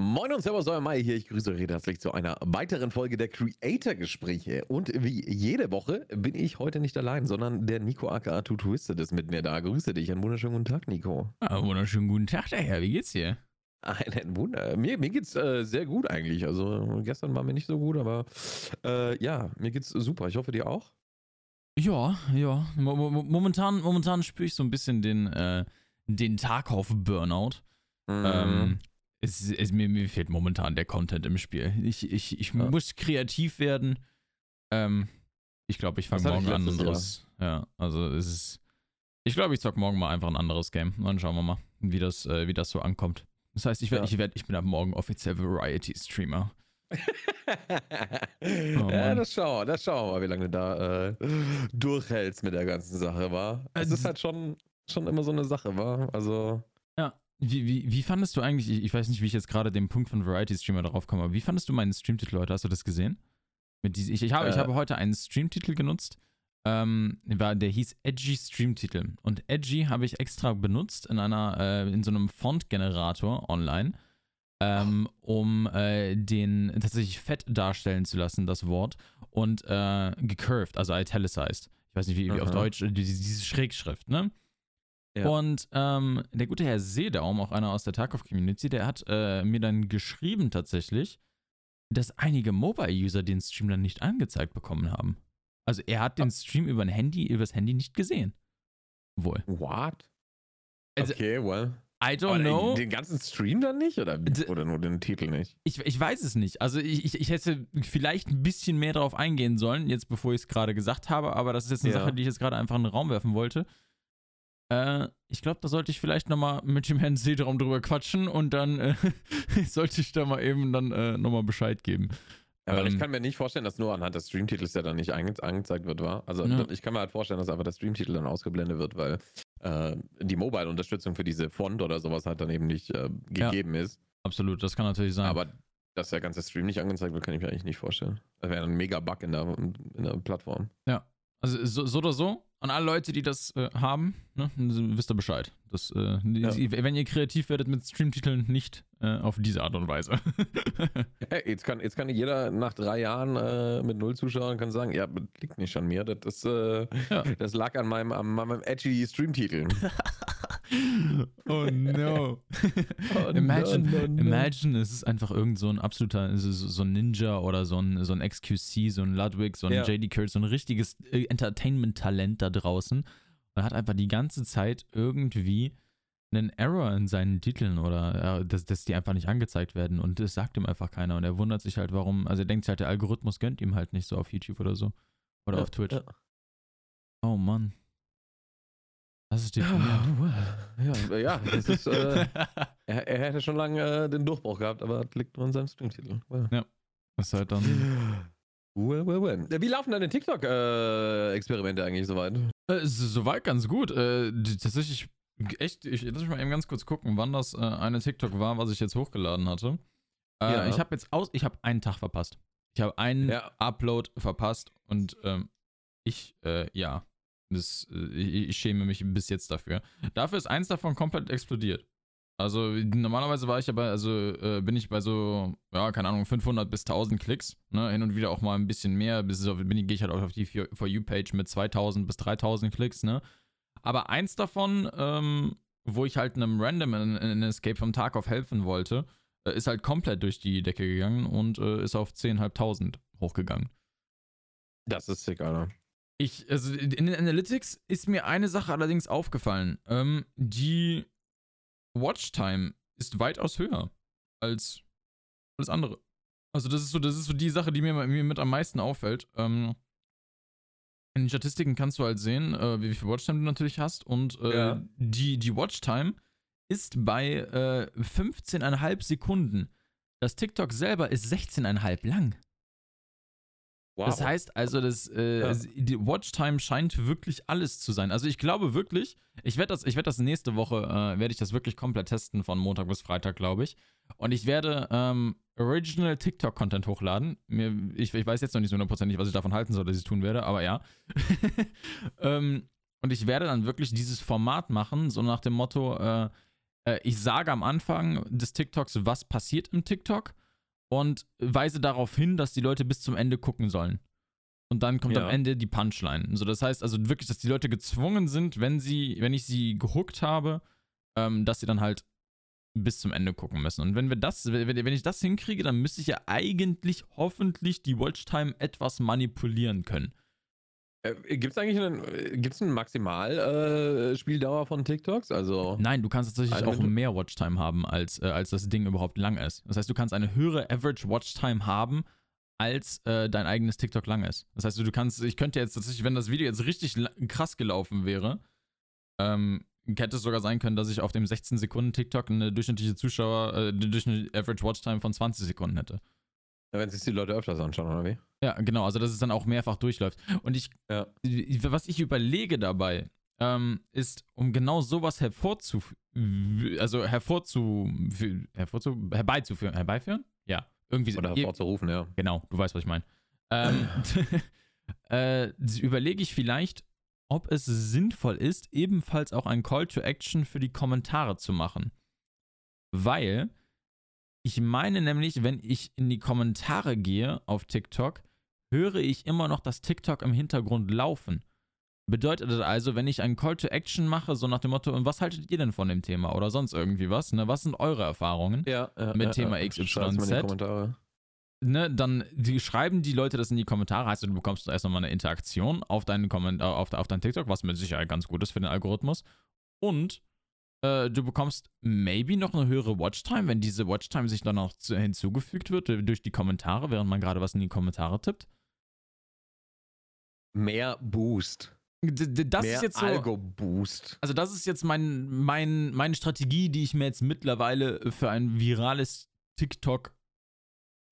Moin und Servus, euer Mai hier. Ich grüße euch herzlich zu einer weiteren Folge der Creator-Gespräche. Und wie jede Woche bin ich heute nicht allein, sondern der Nico aka Twisted ist mit mir da. Grüße dich. Einen wunderschönen guten Tag, Nico. Ah, wunderschönen guten Tag daher. Wie geht's dir? Einen Wunder. Mir, mir geht's äh, sehr gut eigentlich. Also gestern war mir nicht so gut, aber äh, ja, mir geht's super. Ich hoffe dir auch. Ja, ja. Mo mo momentan, momentan spüre ich so ein bisschen den, äh, den Tarkov-Burnout. Mhm. Ähm, es, es, mir, mir fehlt momentan der Content im Spiel. Ich, ich, ich Ja. muss kreativ werden. Ähm, ich glaube, ich fange morgen ich an anderes. Ja, also es ist. Ich glaube, ich zock morgen mal einfach ein anderes Game. Dann schauen wir mal, wie das, äh, wie das so ankommt. Das heißt, ich, werd, Ja. ich, werd, ich bin ab morgen offiziell Variety-Streamer. ja, Mann. das schauen, das schauen wir mal, wie lange du da äh, durchhältst mit der ganzen Sache, war. Es Äh, ist halt schon, schon immer so eine Sache, war. Also. Ja. Wie, wie, wie fandest du eigentlich, ich, ich weiß nicht, wie ich jetzt gerade den Punkt von Variety-Streamer darauf komme, aber wie fandest du meinen Streamtitel heute? Hast du das gesehen? Mit diese, ich, ich, habe, ich Äh. habe heute einen Streamtitel genutzt, ähm, war, der hieß Edgy Streamtitel. Und Edgy habe ich extra benutzt in einer, äh, in so einem Font-Generator online, ähm, um äh, den tatsächlich fett darstellen zu lassen, das Wort, und äh, gecurved, also italicized. Ich weiß nicht, wie, wie auf. Deutsch, diese, diese Schrägschrift, ne? Ja. Und ähm, der gute Herr Seedaum, auch einer aus der Tarkov-Community, der hat äh, mir dann geschrieben tatsächlich, dass einige Mobile-User den Stream dann nicht angezeigt bekommen haben. Also er hat den Ah. Stream über ein Handy, übers Handy nicht gesehen. Wohl. What? Also, okay, well. I don't Aber know. Den ganzen Stream dann nicht? Oder, oder nur den Titel nicht? Ich, ich weiß es nicht. Also ich, ich, ich hätte vielleicht ein bisschen mehr darauf eingehen sollen, jetzt bevor ich es gerade gesagt habe, aber das ist jetzt eine Ja. Sache, die ich jetzt gerade einfach in den Raum werfen wollte. Äh, ich glaube, da sollte ich vielleicht nochmal mit dem Herrn Seedraum drüber quatschen und dann äh, sollte ich da mal eben dann äh, nochmal Bescheid geben. Ja, weil ich Ähm. kann mir nicht vorstellen, dass nur anhand des Streamtitels der dann nicht ange angezeigt wird, war. Also Ja. ich kann mir halt vorstellen, dass einfach der Streamtitel dann ausgeblendet wird, weil äh, die Mobile-Unterstützung für diese Font oder sowas halt dann eben nicht äh, Ja. gegeben ist. Absolut, das kann natürlich sein. Aber dass der ganze Stream nicht angezeigt wird, kann ich mir eigentlich nicht vorstellen. Das wäre ein mega Bug in der, in der Plattform. Also so, so oder so, an alle Leute, die das äh, haben, ne, wisst ihr Bescheid. Das, äh, Ja. wenn ihr kreativ werdet mit Streamtiteln, nicht äh, auf diese Art und Weise. Hey, jetzt kann, jetzt kann jeder nach drei Jahren äh, mit null Zuschauern kann sagen, ja, das liegt nicht an mir, das, ist, äh, Ja. das lag an meinem, an meinem edgy Streamtitel. oh no. Oh, imagine, no, no, no. imagine, es ist einfach irgend so ein absoluter, so, ein Ninja oder so ein, so ein XQC, so ein Ludwig, so ein Ja. JD Kurtz, so ein richtiges äh, Entertainment-Talent da draußen und hat einfach die ganze Zeit irgendwie einen Error in seinen Titeln oder äh, dass, dass die einfach nicht angezeigt werden und das sagt ihm einfach keiner und er wundert sich halt, warum, also er denkt sich halt, der Algorithmus gönnt ihm halt nicht so auf YouTube oder so oder Ja, auf Twitch. ja. Oh Mann. Das ist deprimierend. Ja, ja, das ist, äh, er, er hätte schon lange äh, den Durchbruch gehabt, aber das liegt nur an seinem Streamtitel. Well. Das ist halt dann. Well, well, well. Wie laufen deine TikTok-Experimente eigentlich soweit? Äh, so- Soweit ganz gut. Äh, tatsächlich, echt, ich lass mich mal eben ganz kurz gucken, wann das äh, eine TikTok war, was ich jetzt hochgeladen hatte. Äh, Ja. Ich habe jetzt aus, ich habe einen Tag verpasst. Ich habe einen Ja. Upload verpasst und ähm, ich, äh, ja, das, äh, ich, ich schäme mich bis jetzt dafür. Dafür ist eins davon komplett explodiert. Also normalerweise war ich aber, also äh, bin ich bei so, ja, keine Ahnung, 500 bis 1000 Klicks, ne, hin und wieder auch mal ein bisschen mehr, bis auf, bin ich, gehe ich halt auch auf die For You-Page mit 2000 bis 3000 Klicks, ne. Aber eins davon, ähm, wo ich halt einem Random in, in Escape vom auf helfen wollte, äh, ist halt komplett durch die Decke gegangen und äh, ist auf 10.500 hochgegangen. Das ist sick, Alter. Ich, also in den Analytics ist mir eine Sache allerdings aufgefallen. Ähm, die Watchtime ist weitaus höher als alles andere. Also das ist so, das ist so die Sache, die mir, mir mit am meisten auffällt. Ähm, in den Statistiken kannst du halt sehen, äh, wie viel Watchtime du natürlich hast und äh, Ja. die, die Watchtime ist bei äh, 15,5 Sekunden. Das TikTok selber ist 16,5 lang. Wow. Das heißt also, das, äh, Ja. die Watchtime scheint wirklich alles zu sein. Also ich glaube wirklich, ich werde das, ich werde das nächste Woche, äh, werde ich das wirklich komplett testen, von Montag bis Freitag, glaube ich. Und ich werde ähm, Original TikTok-Content hochladen. Mir, ich, ich weiß jetzt noch nicht so hundertprozentig, was ich davon halten soll, dass ich es tun werde, aber ja. ähm, und ich werde dann wirklich dieses Format machen, so nach dem Motto, äh, äh, ich sage am Anfang des TikToks, was passiert im TikTok und weise darauf hin, dass die Leute bis zum Ende gucken sollen. Und dann kommt Ja. am Ende die Punchline. So, das heißt also wirklich, dass die Leute gezwungen sind, wenn sie, wenn ich sie gehuckt habe, ähm, dass sie dann halt bis zum Ende gucken müssen. Und wenn wir das, wenn, wenn ich das hinkriege, dann müsste ich ja eigentlich hoffentlich die Watchtime etwas manipulieren können. Äh, Gibt es eigentlich einen, gibt's eine Maximalspieldauer äh, Spieldauer von TikToks? Also, Nein, du kannst tatsächlich Eine auch mehr Watchtime haben, als, äh, als das Ding überhaupt lang ist. Das heißt, du kannst eine höhere Average Watchtime haben, als äh, dein eigenes TikTok lang ist. Das heißt, du kannst, ich könnte jetzt tatsächlich, wenn das Video jetzt richtig krass gelaufen wäre, ähm, hätte es sogar sein können, dass ich auf dem 16 Sekunden TikTok eine durchschnittliche Zuschauer, äh, eine durchschnittliche Average Watchtime von 20 Sekunden hätte. wenn sich die Leute öfters anschauen, oder wie? Ja, genau, also dass es dann auch mehrfach durchläuft. Und ich, Ja. was ich überlege dabei, ähm, ist, um genau sowas hervorzu, also hervorzu, hervorzu, herbeizuführen, herbeiführen? Ja, irgendwie. Oder hervorzurufen, ja. Genau, du weißt, was ich meine. Ähm, äh, überlege ich vielleicht, ob es sinnvoll ist, ebenfalls auch ein Call to Action für die Kommentare zu machen. Weil ich meine nämlich, wenn ich in die Kommentare gehe auf TikTok, höre ich immer noch das TikTok im Hintergrund laufen. Bedeutet das also, wenn ich einen Call to Action mache, so nach dem Motto, und was haltet ihr denn von dem Thema oder sonst irgendwie was, ne? Was sind eure Erfahrungen? Ja, ja, Mit ja, Thema ja. XYZ. Ne, dann die, schreiben die Leute das in die Kommentare, heißt du bekommst erst nochmal eine Interaktion auf deinen Kommentar, auf, auf dein TikTok, was mit Sicherheit ganz gut ist für den Algorithmus. Und äh, du bekommst maybe noch eine höhere Watchtime, wenn diese Watchtime sich dann noch zu, hinzugefügt wird äh, durch die Kommentare, während man gerade was in die Kommentare tippt. Mehr Boost. D das Mehr ist jetzt so. Algo-Boost. Also, das ist jetzt mein, mein, meine Strategie, die ich mir jetzt mittlerweile für ein virales TikTok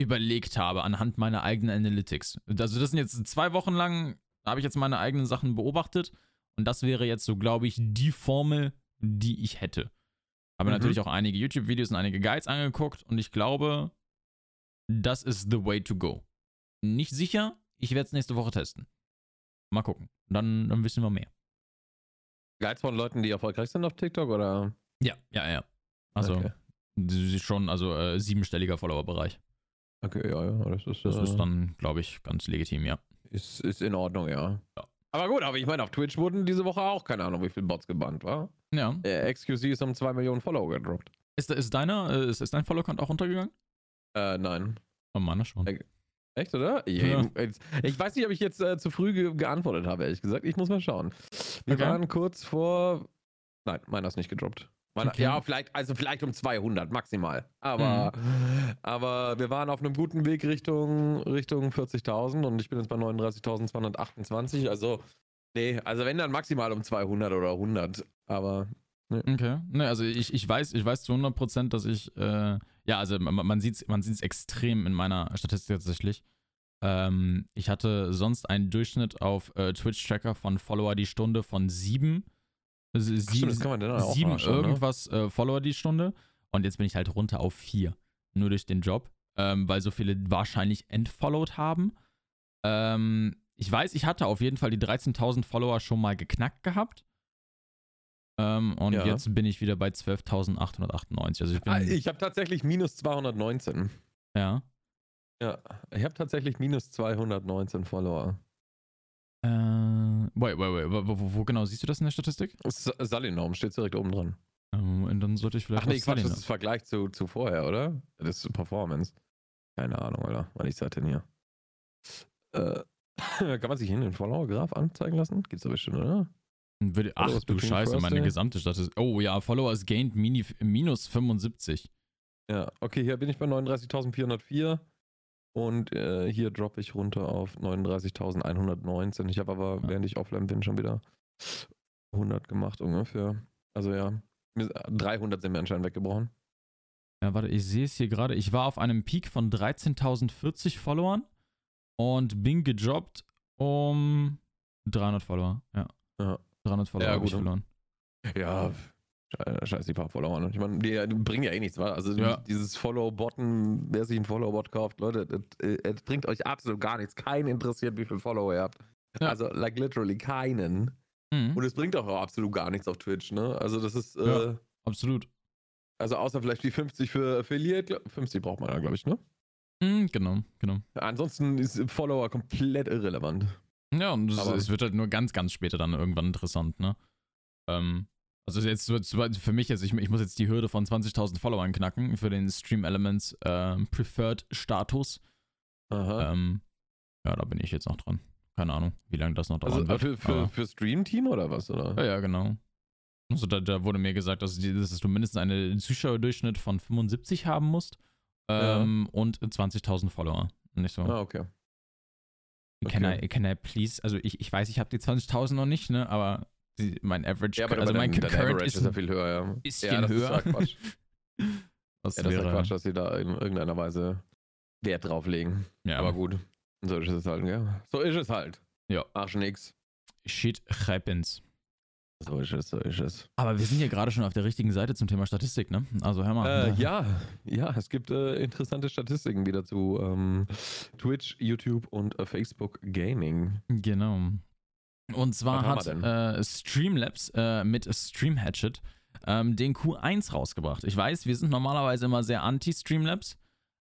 überlegt habe, anhand meiner eigenen Analytics. Also, das sind jetzt zwei Wochen lang, habe ich jetzt meine eigenen Sachen beobachtet. Und das wäre jetzt so, glaube ich, die Formel, die ich hätte. Habe Mhm. natürlich auch einige YouTube-Videos und einige Guides angeguckt und ich glaube, das ist the way to go. Nicht sicher, ich werde es nächste Woche testen. Mal gucken. Dann, dann wissen wir mehr. Guides von Leuten, die erfolgreich sind auf TikTok oder? Ja, ja, ja. Also, Okay. schon, also äh, siebenstelliger Follower-Bereich. Okay, ja, ja. Das ist, Das äh, ist dann, glaube ich, ganz legitim, ja. ist, ist in Ordnung, ja. Ja. Aber gut, aber ich meine, auf Twitch wurden diese Woche auch keine Ahnung, wie viele Bots gebannt, war? Ja. Der XQC ist um 2 Millionen Follower gedroppt. Ist, ist deiner, äh, ist, ist dein Follow-Count auch runtergegangen? Äh, nein. Oh, meiner schon. Echt, oder? Ja. Jetzt- Ich weiß nicht, ob ich jetzt äh, zu früh ge geantwortet habe, ehrlich gesagt. Ich muss mal schauen. Wir Okay. waren kurz vor. Nein, meiner ist nicht gedroppt. Meiner, Okay. Ja, vielleicht, also vielleicht um 200 maximal. Aber, aber wir waren auf einem guten Weg Richtung, Richtung 40.000 und ich bin jetzt bei 39.228. Also, nee, also wenn dann maximal um 200 oder 100. Aber Okay. Ne, also ich, ich weiß, ich weiß zu 100%, dass ich, äh, ja, also man, man sieht es man sieht's extrem in meiner Statistik tatsächlich. Ähm, ich hatte sonst einen Durchschnitt auf äh, Twitch-Tracker von Follower die Stunde von sieben. Also Ach, stimmt, das kann man dann auch sieben nachschauen, ne? irgendwas äh, Follower die Stunde. Und jetzt bin ich halt runter auf vier. Nur durch den Job. Ähm, weil so viele wahrscheinlich entfollowed haben. Ähm, ich weiß, ich hatte auf jeden Fall die 13.000 Follower schon mal geknackt gehabt. Ähm, und Ja. jetzt bin ich wieder bei 12.898. Also ich bin. Ah, ich habe tatsächlich minus 219. ja. Ja, ich habe tatsächlich minus 219 Follower. Äh, wait, wait, wait. Wo, wo, wo genau siehst du das in der Statistik? Salinorm steht direkt oben dran. Ähm, und dann sollte ich vielleicht. Ach nee, Quatsch, das ist Vergleich zu, zu vorher, oder? Das ist Performance. Keine Ahnung, Alter, weil ich seit denn hier. Äh, kann man sich hier den Follower-Graph anzeigen lassen? Gibt's doch bestimmt, oder? Würde, ach Followers du Scheiße, meine gesamte Statistik. Oh ja, Followers gained mini, minus 75. Ja, okay, hier bin ich bei 39.404 und äh, hier droppe ich runter auf 39.119. Ich habe aber, Ja. während ich offline bin, schon wieder 100 gemacht ungefähr. Also ja, mir- 300 sind mir anscheinend weggebrochen. Ja, warte, ich sehe es hier gerade. Ich war auf einem Peak von 13.040 Followern und bin gedroppt um 300 Follower. Ja. Ja. 300 Follower Ja, habe ich gut. verloren. Ja, sche- scheiß die paar Follower. Ich meine, die, die bringen ja eh nichts, wa? Also Ja. dieses Follow-Botten, wer sich einen Follow-Bot kauft, Leute, das, äh, das bringt euch absolut gar nichts. Keinen interessiert, wie viele Follower ihr habt. Ja. Also, like literally keinen. Mhm, Und es bringt auch absolut gar nichts auf Twitch, ne? Also das ist, äh, Ja. absolut. Also außer vielleicht die 50 für Affiliate. 50 braucht man ja, glaube ich, ne? Mm, genau, genau. Ansonsten ist Follower komplett irrelevant. Ja, und es, es, wird halt nur ganz, ganz später dann irgendwann interessant, ne? Ähm, also jetzt für mich jetzt, ich, ich muss jetzt die Hürde von 20.000 Followern knacken für den Stream Elements äh, Preferred Status. Aha. Ähm, ja, da bin ich jetzt noch dran. Keine Ahnung, wie lange das noch dauern also, wird. Für, für, für Stream-Team oder was, oder? Ja, ja, genau. Also da, da wurde mir gesagt, dass, dass, du mindestens einen Zuschauerdurchschnitt von 75 haben musst ähm, ja. und 20.000 Follower. Nicht so. Ah, okay. Can, okay. I, can I please, also ich, ich weiß, ich habe die 20.000 noch nicht, ne, aber die, mein Average, ja, aber also mein dein, Average ist, ist ja viel höher, ja. Bisschen ja, das höher. Ist ja Quatsch. Was ja, das ist ja Quatsch, dass sie da in irgendeiner Weise Wert drauf legen. Ja. Aber gut, so ist es halt, ja. So ist es halt. Ja. Arsch nix. Shit happens. So ist es, so ist es. Aber wir sind hier gerade schon auf der richtigen Seite zum Thema Statistik, ne? Also hör mal. Äh, ja, ja, es gibt äh, interessante Statistiken wieder zu ähm, Twitch, YouTube und äh, Facebook Gaming. Genau. Und zwar hat äh, Streamlabs äh, mit Stream Hatchet ähm, den Q1 rausgebracht. Ich weiß, wir sind normalerweise immer sehr anti-Streamlabs,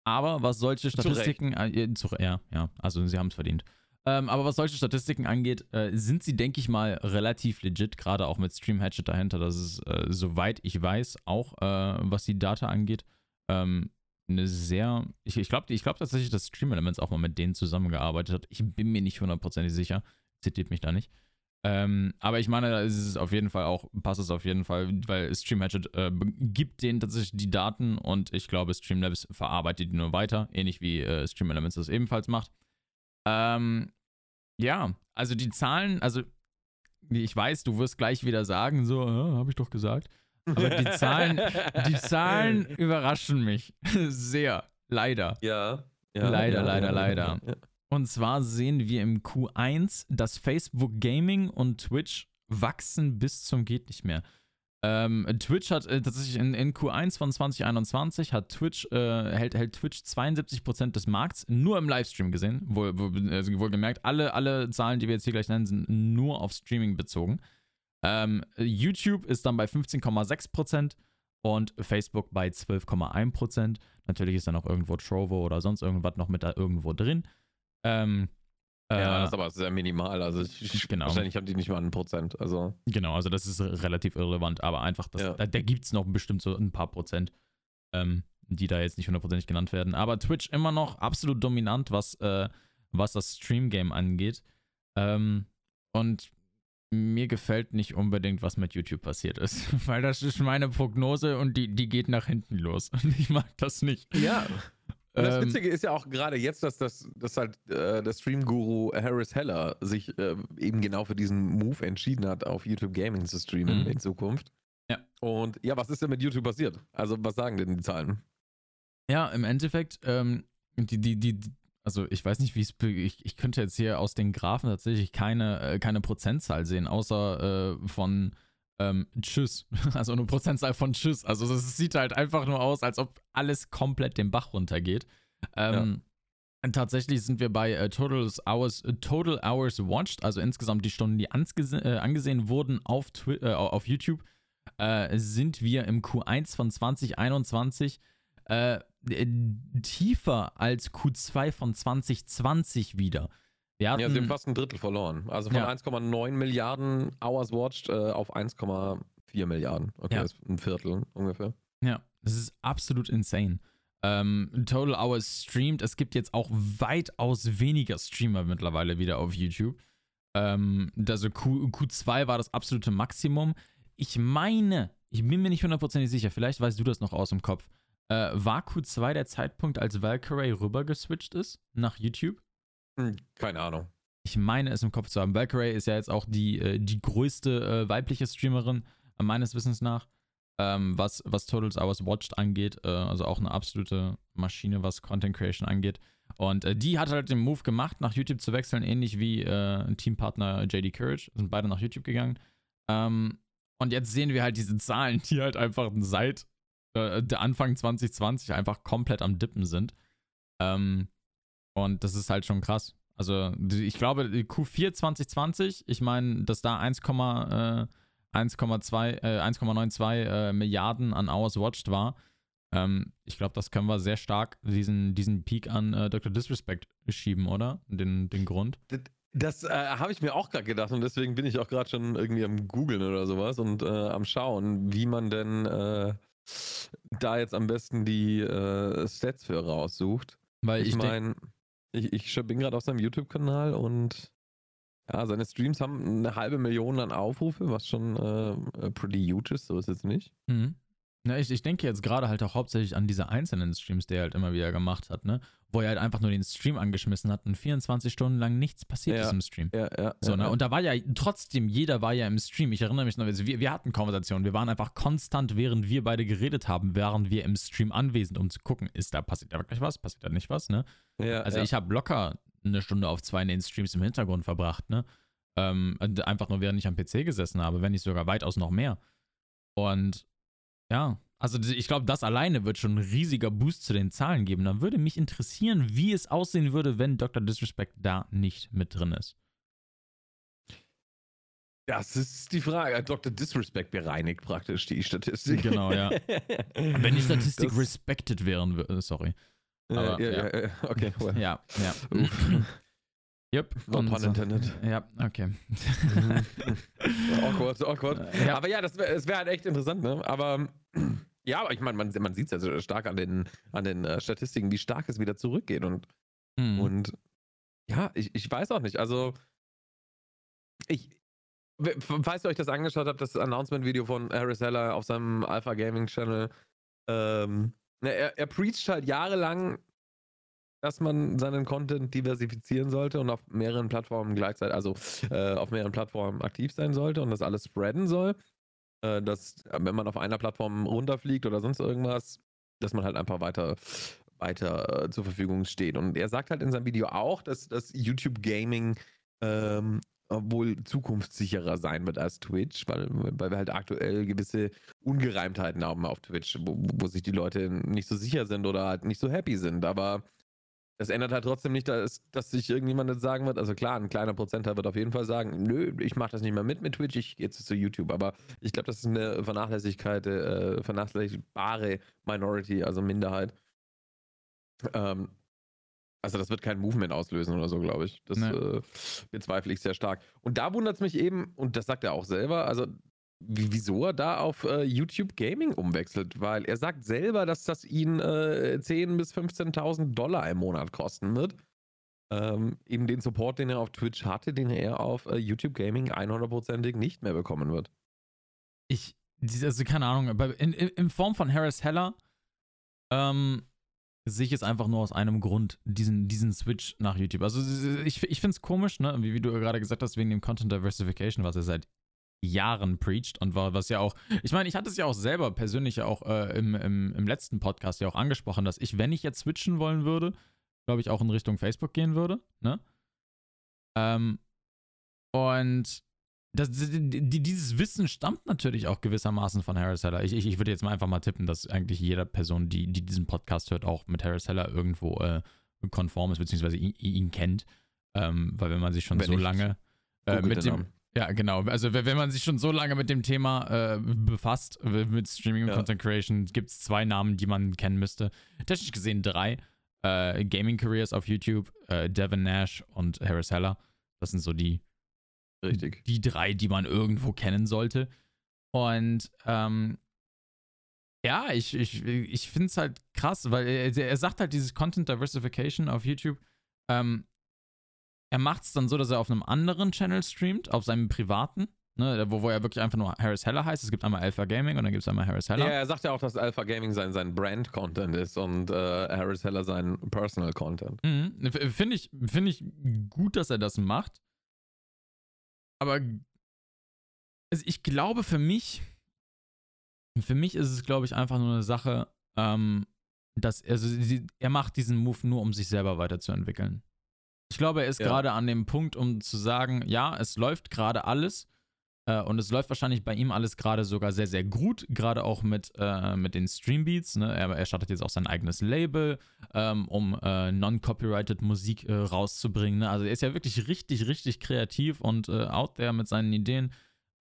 aber was solche Statistiken. Äh, zu, ja, ja, also sie haben es verdient. Ähm, aber was solche Statistiken angeht, äh, sind sie, denke ich mal, relativ legit, gerade auch mit Stream Hatchet dahinter. Das ist, äh, soweit ich weiß, auch äh, was die Data angeht, ähm, eine sehr. Ich, ich glaube ich glaub tatsächlich, dass Stream Elements auch mal mit denen zusammengearbeitet hat. Ich bin mir nicht hundertprozentig sicher. Zitiert mich da nicht. Ähm, aber ich meine, da ist es auf jeden Fall auch, passt es auf jeden Fall, weil Stream Hatchet äh, gibt denen tatsächlich die Daten und ich glaube, Streamlabs verarbeitet die nur weiter, ähnlich wie äh, Stream Elements das ebenfalls macht. Ähm, ja, also die Zahlen, also ich weiß, du wirst gleich wieder sagen, so, äh, habe ich doch gesagt. Aber die Zahlen, die Zahlen überraschen mich sehr, leider. Ja. ja leider, ja, leider, ja, leider. Und zwar sehen wir im Q1, dass Facebook Gaming und Twitch wachsen bis zum geht nicht mehr. Ähm, Twitch hat äh, tatsächlich in, in, Q1 von 2021 hat Twitch, äh, hält, hält Twitch 72% des Markts nur im Livestream gesehen. Wohl, wohl, also wohlgemerkt, alle, alle Zahlen, die wir jetzt hier gleich nennen, sind nur auf Streaming bezogen. Ähm, YouTube ist dann bei 15,6% und Facebook bei 12,1%. Natürlich ist dann auch irgendwo Trovo oder sonst irgendwas noch mit da irgendwo drin. Ähm, ja, äh, das ist aber sehr minimal. Also ich, genau. wahrscheinlich haben die nicht mal ein Prozent. Also. Genau, also das ist relativ irrelevant, aber einfach, das, ja. da, da gibt es noch bestimmt so ein paar Prozent, ähm, die da jetzt nicht hundertprozentig genannt werden. Aber Twitch immer noch absolut dominant, was, äh, was das Stream-Game angeht. Ähm, und mir gefällt nicht unbedingt, was mit YouTube passiert ist. Weil das ist meine Prognose und die, die geht nach hinten los. Und ich mag das nicht. Ja. Und das ähm, Witzige ist ja auch gerade jetzt, dass, das, dass halt äh, der Stream-Guru Harris Heller sich äh, eben genau für diesen Move entschieden hat, auf YouTube Gaming zu streamen mhm. in Zukunft. Ja. Und ja, was ist denn mit YouTube passiert? Also, was sagen denn die Zahlen? Ja, im Endeffekt, ähm, die, die, die, also ich weiß nicht, wie es, ich, ich könnte jetzt hier aus den Graphen tatsächlich keine, äh, keine Prozentzahl sehen, außer äh, von ähm, Tschüss. Also eine Prozentzahl von Tschüss. Also es sieht halt einfach nur aus, als ob alles komplett den Bach runtergeht. Ähm, ja. Tatsächlich sind wir bei äh, Total, Hours, äh, Total Hours Watched, also insgesamt die Stunden, die äh, angesehen wurden auf, Twi äh, auf YouTube, äh, sind wir im Q1 von 2021 äh, tiefer als Q2 von 2020 wieder. Hatten, ja, sie haben fast ein Drittel verloren. Also von ja. 1,9 Milliarden Hours watched äh, auf 1,4 Milliarden. Okay, ja. das ist ein Viertel ungefähr. Ja, das ist absolut insane. Ähm, Total Hours streamed. Es gibt jetzt auch weitaus weniger Streamer mittlerweile wieder auf YouTube. Ähm, also Q, Q2 war das absolute Maximum. Ich meine, ich bin mir nicht hundertprozentig sicher, vielleicht weißt du das noch aus dem Kopf. Äh, war Q2 der Zeitpunkt, als Valkyrie rübergeswitcht ist nach YouTube? Hm, keine Ahnung. Ich meine es im Kopf zu haben. Valkyrie ist ja jetzt auch die, äh, die größte äh, weibliche Streamerin, äh, meines Wissens nach, ähm, was, was Totals Hours Watched angeht. Äh, also auch eine absolute Maschine, was Content Creation angeht. Und äh, die hat halt den Move gemacht, nach YouTube zu wechseln, ähnlich wie äh, Teampartner JD Courage. Sind beide nach YouTube gegangen. Ähm, und jetzt sehen wir halt diese Zahlen, die halt einfach seit der Anfang 2020 einfach komplett am Dippen sind. Ähm, und das ist halt schon krass. Also ich glaube, Q4 2020, ich meine, dass da 1,1 1,2, äh, 1,92 äh, Milliarden an Hours watched war. Ähm, ich glaube, das können wir sehr stark diesen, diesen Peak an äh, Dr. Disrespect schieben, oder? Den, den Grund. Das äh, habe ich mir auch gerade gedacht und deswegen bin ich auch gerade schon irgendwie am Googeln oder sowas und äh, am Schauen, wie man denn äh, da jetzt am besten die äh, Stats für raussucht. Weil Ich ich, meine, ich, ich bin gerade auf seinem YouTube-Kanal und ja, seine Streams haben eine halbe Million an Aufrufe, was schon äh, pretty huge ist, so ist es nicht. Mhm. Na, ich, ich denke jetzt gerade halt auch hauptsächlich an diese einzelnen Streams, die er halt immer wieder gemacht hat, ne? Wo er halt einfach nur den Stream angeschmissen hat und 24 Stunden lang nichts passiert Ja. ist im Stream. Ja, ja. So, ja, ne? Und da war ja trotzdem, jeder war ja im Stream. Ich erinnere mich noch, wir, wir hatten Konversationen. Wir waren einfach konstant, während wir beide geredet haben, waren wir im Stream anwesend, um zu gucken, ist da passiert da wirklich was, passiert da nicht was, ne? ja, Also ich habe locker eine Stunde auf zwei in den Streams im Hintergrund verbracht, ne? Ähm, einfach nur während ich am PC gesessen habe, wenn nicht sogar weitaus noch mehr. Und ja, also ich glaube, das alleine wird schon ein riesiger Boost zu den Zahlen geben. Dann würde mich interessieren, wie es aussehen würde, wenn Dr. Disrespect da nicht mit drin ist. Das ist die Frage. Dr. Disrespect bereinigt praktisch die Statistik. Genau, ja. Wenn die Statistik Das- respected wären, äh, sorry. Aber, ja. ja, ja, okay. Well. Ja, ja. Yep. No und pun so. intended. Ja, okay. awkward, awkward. Ja. Aber ja, das wäre wär halt echt interessant, ne? Aber ja, aber ich meine, man, man sieht es ja stark an den, an den äh, Statistiken, wie stark es wieder zurückgeht. Und, Hm. und ja, ich, ich weiß auch nicht. Also, ich. Falls ihr euch das angeschaut habt, das Announcement-Video von Harris Heller auf seinem Alpha Gaming Channel, ähm, ne, er, er preacht halt jahrelang, dass man seinen Content diversifizieren sollte und auf mehreren Plattformen gleichzeitig, also äh, auf mehreren Plattformen aktiv sein sollte und das alles spreaden soll. Äh, dass, äh, wenn man auf einer Plattform runterfliegt oder sonst irgendwas, dass man halt einfach weiter, weiter äh, zur Verfügung steht. Und er sagt halt in seinem Video auch, dass, dass YouTube Gaming ähm, wohl zukunftssicherer sein wird als Twitch, weil, weil wir halt aktuell gewisse Ungereimtheiten haben auf Twitch, wo, wo sich die Leute nicht so sicher sind oder halt nicht so happy sind. Aber das ändert halt trotzdem nicht, dass, dass sich irgendjemand jetzt sagen wird, also klar, ein kleiner Prozentteil wird auf jeden Fall sagen, nö, ich mache das nicht mehr mit mit Twitch, ich gehe jetzt zu YouTube. Aber ich glaube, das ist eine Vernachlässigkeit, äh, vernachlässigbare Minority, also Minderheit. Ähm, also das wird kein Movement auslösen oder so, glaube ich. Das Nee. äh, bezweifle ich sehr stark. Und da wundert es mich eben, und das sagt er auch selber, also wieso er da auf äh, YouTube Gaming umwechselt, weil er sagt selber, dass das ihn äh, 10.000 bis 15.000 Dollar im Monat kosten wird. Ähm, eben den Support, den er auf Twitch hatte, den er auf äh, YouTube Gaming 100%ig nicht mehr bekommen wird. ich, also keine Ahnung, in, in, in Form von Harris Heller ähm, sehe ich es einfach nur aus einem Grund, diesen, diesen Switch nach YouTube. Also ich, ich finde es komisch, ne, wie, wie du gerade gesagt hast, wegen dem Content Diversification, was er seit Jahren preacht und war, was ja auch, ich meine, ich hatte es ja auch selber persönlich ja auch äh, im, im, im letzten Podcast ja auch angesprochen, dass ich, wenn ich jetzt switchen wollen würde, glaube ich, auch in Richtung Facebook gehen würde, ne? Ähm, und das, die, die, dieses Wissen stammt natürlich auch gewissermaßen von Harris Heller. Ich, ich, ich würde jetzt mal einfach mal tippen, dass eigentlich jeder Person, die, die diesen Podcast hört, auch mit Harris Heller irgendwo äh, konform ist, beziehungsweise ihn, ihn kennt. Ähm, weil wenn man sich schon Wenn so lange äh, mit dem. Ja, genau. Also wenn man sich schon so lange mit dem Thema äh, befasst, mit Streaming und Ja. Content Creation, gibt es zwei Namen, die man kennen müsste. Technisch gesehen drei. Äh, Gaming Careers auf YouTube, äh, Devin Nash und Harris Heller. Das sind so die, Richtig. die drei, die man irgendwo kennen sollte. Und ähm, ja, ich, ich, ich finde es halt krass, weil er, er sagt halt dieses Content Diversification auf YouTube. Ähm, er macht es dann so, dass er auf einem anderen Channel streamt, auf seinem privaten, ne, wo, wo er wirklich einfach nur Harris Heller heißt. Es gibt einmal Alpha Gaming und dann gibt es einmal Harris Heller. Ja, er sagt ja auch, dass Alpha Gaming sein, sein Brand-Content ist und äh, Harris Heller sein Personal-Content. Mhm. F- Finde ich, find ich gut, dass er das macht. Aber also ich glaube für mich, für mich ist es, glaube ich, einfach nur eine Sache, ähm, dass also sie, er macht diesen Move nur, um sich selber weiterzuentwickeln. Ich glaube, er ist Ja. gerade an dem Punkt, um zu sagen, ja, es läuft gerade alles. Äh, und es läuft wahrscheinlich bei ihm alles gerade sogar sehr, sehr gut, gerade auch mit, äh, mit den Streambeats. Ne? Er, er startet jetzt auch sein eigenes Label, ähm, um äh, non-copyrighted Musik äh, rauszubringen. Ne? Also er ist ja wirklich richtig, richtig kreativ und äh, out there mit seinen Ideen.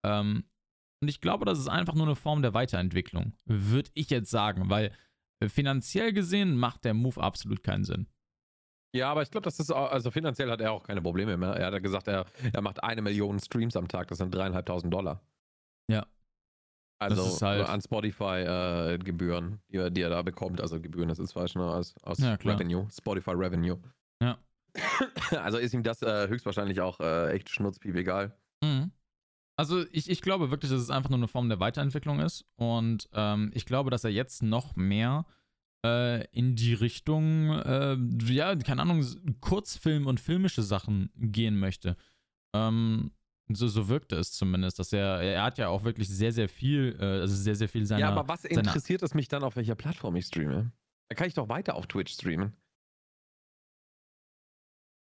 Ähm, Und ich glaube, das ist einfach nur eine Form der Weiterentwicklung, würde ich jetzt sagen, weil äh, finanziell gesehen macht der Move absolut keinen Sinn. Ja, aber ich glaube, das ist auch, also finanziell hat er auch keine Probleme mehr. Er hat ja gesagt, er, er macht eine Million Streams am Tag, das sind dreieinhalbtausend Dollar. Ja. Also halt an Spotify-Gebühren, äh, die, die, er da bekommt. Also Gebühren, das ist falsch, ne? Aus, aus ja, Revenue, Spotify Revenue. Ja. also ist ihm das äh, höchstwahrscheinlich auch äh, echt schnurzpiep egal. Mhm. Also ich, ich glaube wirklich, dass es einfach nur eine Form der Weiterentwicklung ist. Und ähm, ich glaube, dass er jetzt noch mehr äh, in die Richtung, äh, ja, keine Ahnung, Kurzfilm und filmische Sachen gehen möchte. Ähm, so, so wirkte es zumindest, dass er, er hat ja auch wirklich sehr, sehr viel, äh, also sehr, sehr viel seiner. Ja, aber was interessiert es mich dann, auf welcher Plattform ich streame? Da kann ich doch weiter auf Twitch streamen.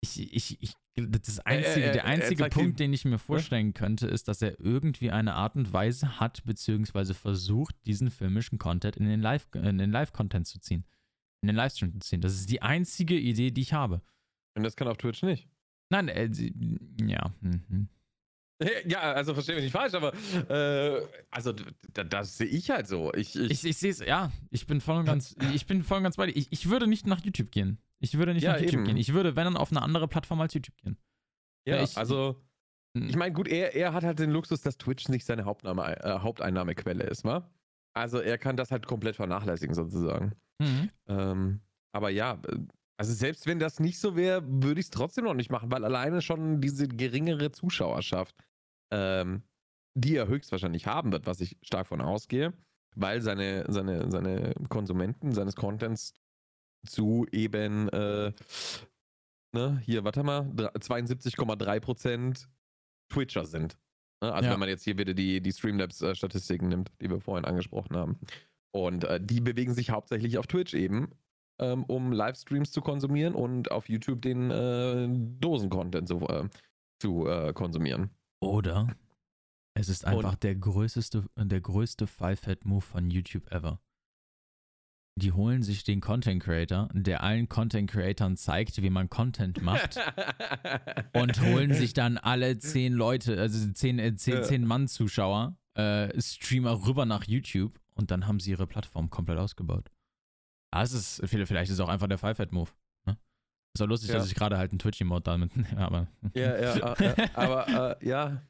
Ich, ich, ich, das einzige, äh, äh, der einzige Punkt, den ich mir vorstellen könnte, ist, dass er irgendwie eine Art und Weise hat, beziehungsweise versucht, diesen filmischen Content in den Live, in den Live-Content zu ziehen. In den Livestream zu ziehen. Das ist die einzige Idee, die ich habe. Und das kann auf Twitch nicht. Nein, äh, ja. Mhm. Ja, also verstehe mich nicht falsch, aber äh, also das, das sehe ich halt so. Ich, ich, ich, ich sehe es, ja, ich bin voll und ganz, ich bin voll und ganz bei dir. Ich, ich würde nicht nach YouTube gehen. Ich würde nicht ja, nach YouTube eben. gehen. Ich würde, wenn dann, auf eine andere Plattform als YouTube gehen. Ja, ich, also hm. ich meine, gut, er, er hat halt den Luxus, dass Twitch nicht seine Hauptnahme, äh, Haupteinnahmequelle ist, wa? Also er kann das halt komplett vernachlässigen, sozusagen. Mhm. Ähm, aber ja, also selbst wenn das nicht so wäre, würde ich es trotzdem noch nicht machen, weil alleine schon diese geringere Zuschauerschaft ähm, die er höchstwahrscheinlich haben wird, was ich stark von ausgehe, weil seine, seine, seine Konsumenten seines Contents zu eben, äh, ne, hier, warte mal, 72,3% Twitcher sind. Ne? Also ja. wenn man jetzt hier wieder die, die Streamlabs-Statistiken nimmt, die wir vorhin angesprochen haben. Und äh, die bewegen sich hauptsächlich auf Twitch eben, ähm, um Livestreams zu konsumieren und auf YouTube den äh, Dosen-Content zu, äh, zu äh, konsumieren. Oder es ist einfach Und der größte, der größte Five-Head-Move von YouTube ever. Die holen sich den Content Creator, der allen Content Creatoren zeigt, wie man Content macht, und holen sich dann alle zehn Leute, also zehn, äh, zehn, zehn Mann Zuschauer, äh, Streamer rüber nach YouTube und dann haben sie ihre Plattform komplett ausgebaut. Ah, es ist, vielleicht ist es auch einfach der Five-Head-Move. Ist auch lustig, ja. dass ich gerade halt einen Twitch-Emote damit nehme, aber. Ja, ja, äh, aber äh, ja.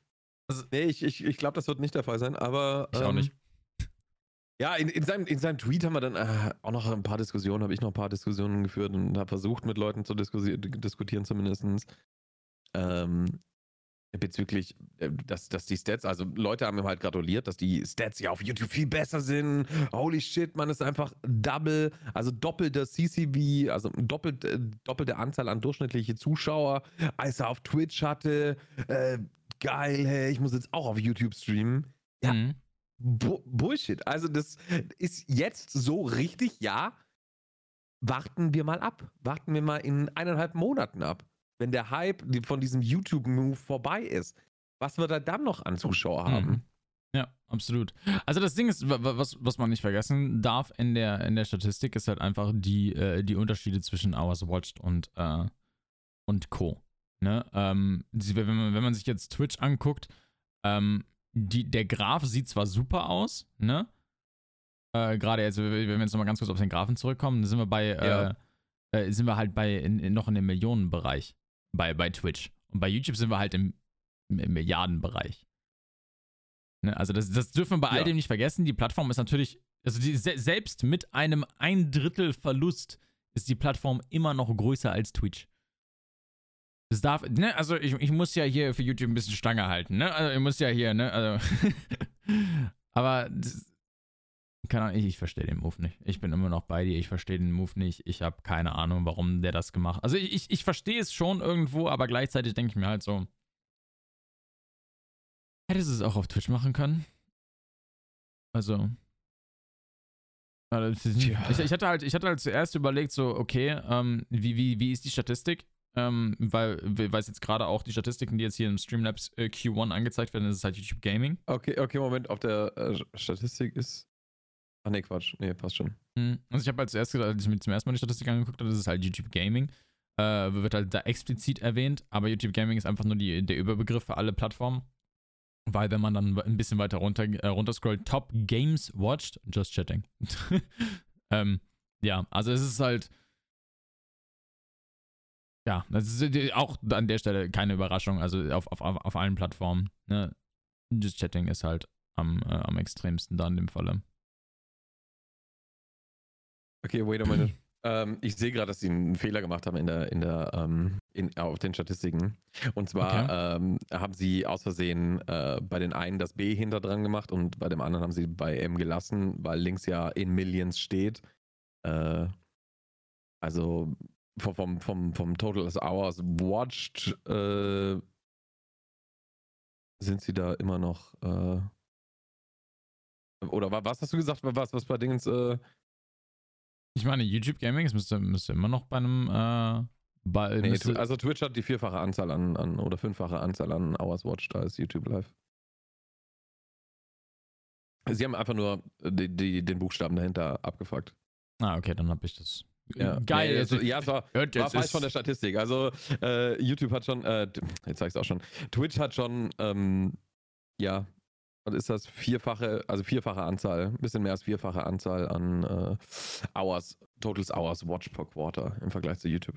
Also, nee, ich, ich, ich glaube, das wird nicht der Fall sein, aber. Ich ähm, auch nicht. Ja, in, in, seinem, in seinem Tweet haben wir dann äh, auch noch ein paar Diskussionen, habe ich noch ein paar Diskussionen geführt und habe versucht, mit Leuten zu diskutieren, zumindest. Ähm, bezüglich, äh, dass, dass die Stats, also Leute haben ihm halt gratuliert, dass die Stats ja auf YouTube viel besser sind. Holy shit, man ist einfach double, also doppelte CCV, also doppelt, äh, doppelte Anzahl an durchschnittliche Zuschauer, als er auf Twitch hatte. Äh, geil, hey, ich muss jetzt auch auf YouTube streamen. Ja. Mhm. Bullshit. Also, das ist jetzt so richtig, ja. Warten wir mal ab. Warten wir mal in eineinhalb Monaten ab wenn der Hype von diesem YouTube-Move vorbei ist, was wird er dann noch an Zuschauer haben? Mhm. Ja, absolut. Also das Ding ist, was, was man nicht vergessen darf in der, in der Statistik, ist halt einfach die, äh, die Unterschiede zwischen Hours Watched und, äh, und Co. Ne? Ähm, wenn, man, wenn man sich jetzt Twitch anguckt, ähm, die, der Graph sieht zwar super aus, ne? Äh, Gerade jetzt, wenn wir jetzt nochmal ganz kurz auf den Graphen zurückkommen, sind wir bei, ja. Äh, äh, sind wir halt bei in, in, noch in dem Millionenbereich bei, bei Twitch. Und bei YouTube sind wir halt im, im Milliardenbereich. Ne? Also das, das dürfen wir bei ja. all dem nicht vergessen. Die Plattform ist natürlich, also die, selbst mit einem ein Drittel Verlust ist die Plattform immer noch größer als Twitch. Das darf, ne, also ich, ich muss ja hier für YouTube ein bisschen Stange halten, ne? Also ich muss ja hier, ne, also. aber das, keine Ahnung, ich, ich verstehe den Move nicht. Ich bin immer noch bei dir, ich verstehe den Move nicht. Ich habe keine Ahnung, warum der das gemacht hat. Also ich, ich, ich verstehe es schon irgendwo, aber gleichzeitig denke ich mir halt so, hättest du es auch auf Twitch machen können? Also. Ich, ich, hatte halt, ich hatte halt zuerst überlegt, so, okay, ähm, wie, wie, wie ist die Statistik? Ähm, weil, weil es jetzt gerade auch die Statistiken, die jetzt hier im Streamlabs äh, Q1 angezeigt werden, das ist halt YouTube Gaming. Okay, okay, Moment, auf der äh, Statistik ist Ach nee, Quatsch. Nee, passt schon. Hm. Also ich habe halt zuerst, als ich mir zum ersten Mal die Statistik angeguckt habe, das ist halt YouTube Gaming. Äh, wird halt da explizit erwähnt, aber YouTube Gaming ist einfach nur die, der Überbegriff für alle Plattformen. Weil wenn man dann ein bisschen weiter runter, äh, runter scrollt, Top Games Watched, just chatting. ähm, ja, also es ist halt. Ja, das ist auch an der Stelle keine Überraschung, also auf, auf, auf allen Plattformen. Ne? Just Chatting ist halt am, äh, am extremsten da in dem Falle. Okay, wait a minute. ähm, ich sehe gerade, dass sie einen Fehler gemacht haben in der, in der, ähm, in, auf den Statistiken. Und zwar okay. ähm, haben sie aus Versehen äh, bei den einen das B hinter dran gemacht und bei dem anderen haben sie bei M gelassen, weil links ja in Millions steht. Äh, also vom, vom, vom Total Hours Watched äh, sind sie da immer noch. Äh, oder was hast du gesagt? Was, was bei Dingens. Äh, ich meine, YouTube Gaming es müsste, müsste immer noch bei einem. Äh, bei, nee, also Twitch hat die vierfache Anzahl an, an oder fünffache Anzahl an Hours Watched als YouTube Live. Sie haben einfach nur die, die, den Buchstaben dahinter abgefragt. Ah, okay, dann habe ich das. Ja. Geil. Nee, also, ja, es war, war falsch von der Statistik. Also äh, YouTube hat schon, äh, jetzt sag ich es auch schon, Twitch hat schon, ähm, ja, was ist das? Vierfache, also vierfache Anzahl, ein bisschen mehr als vierfache Anzahl an äh, Hours, Totals Hours Watch per Quarter im Vergleich zu YouTube.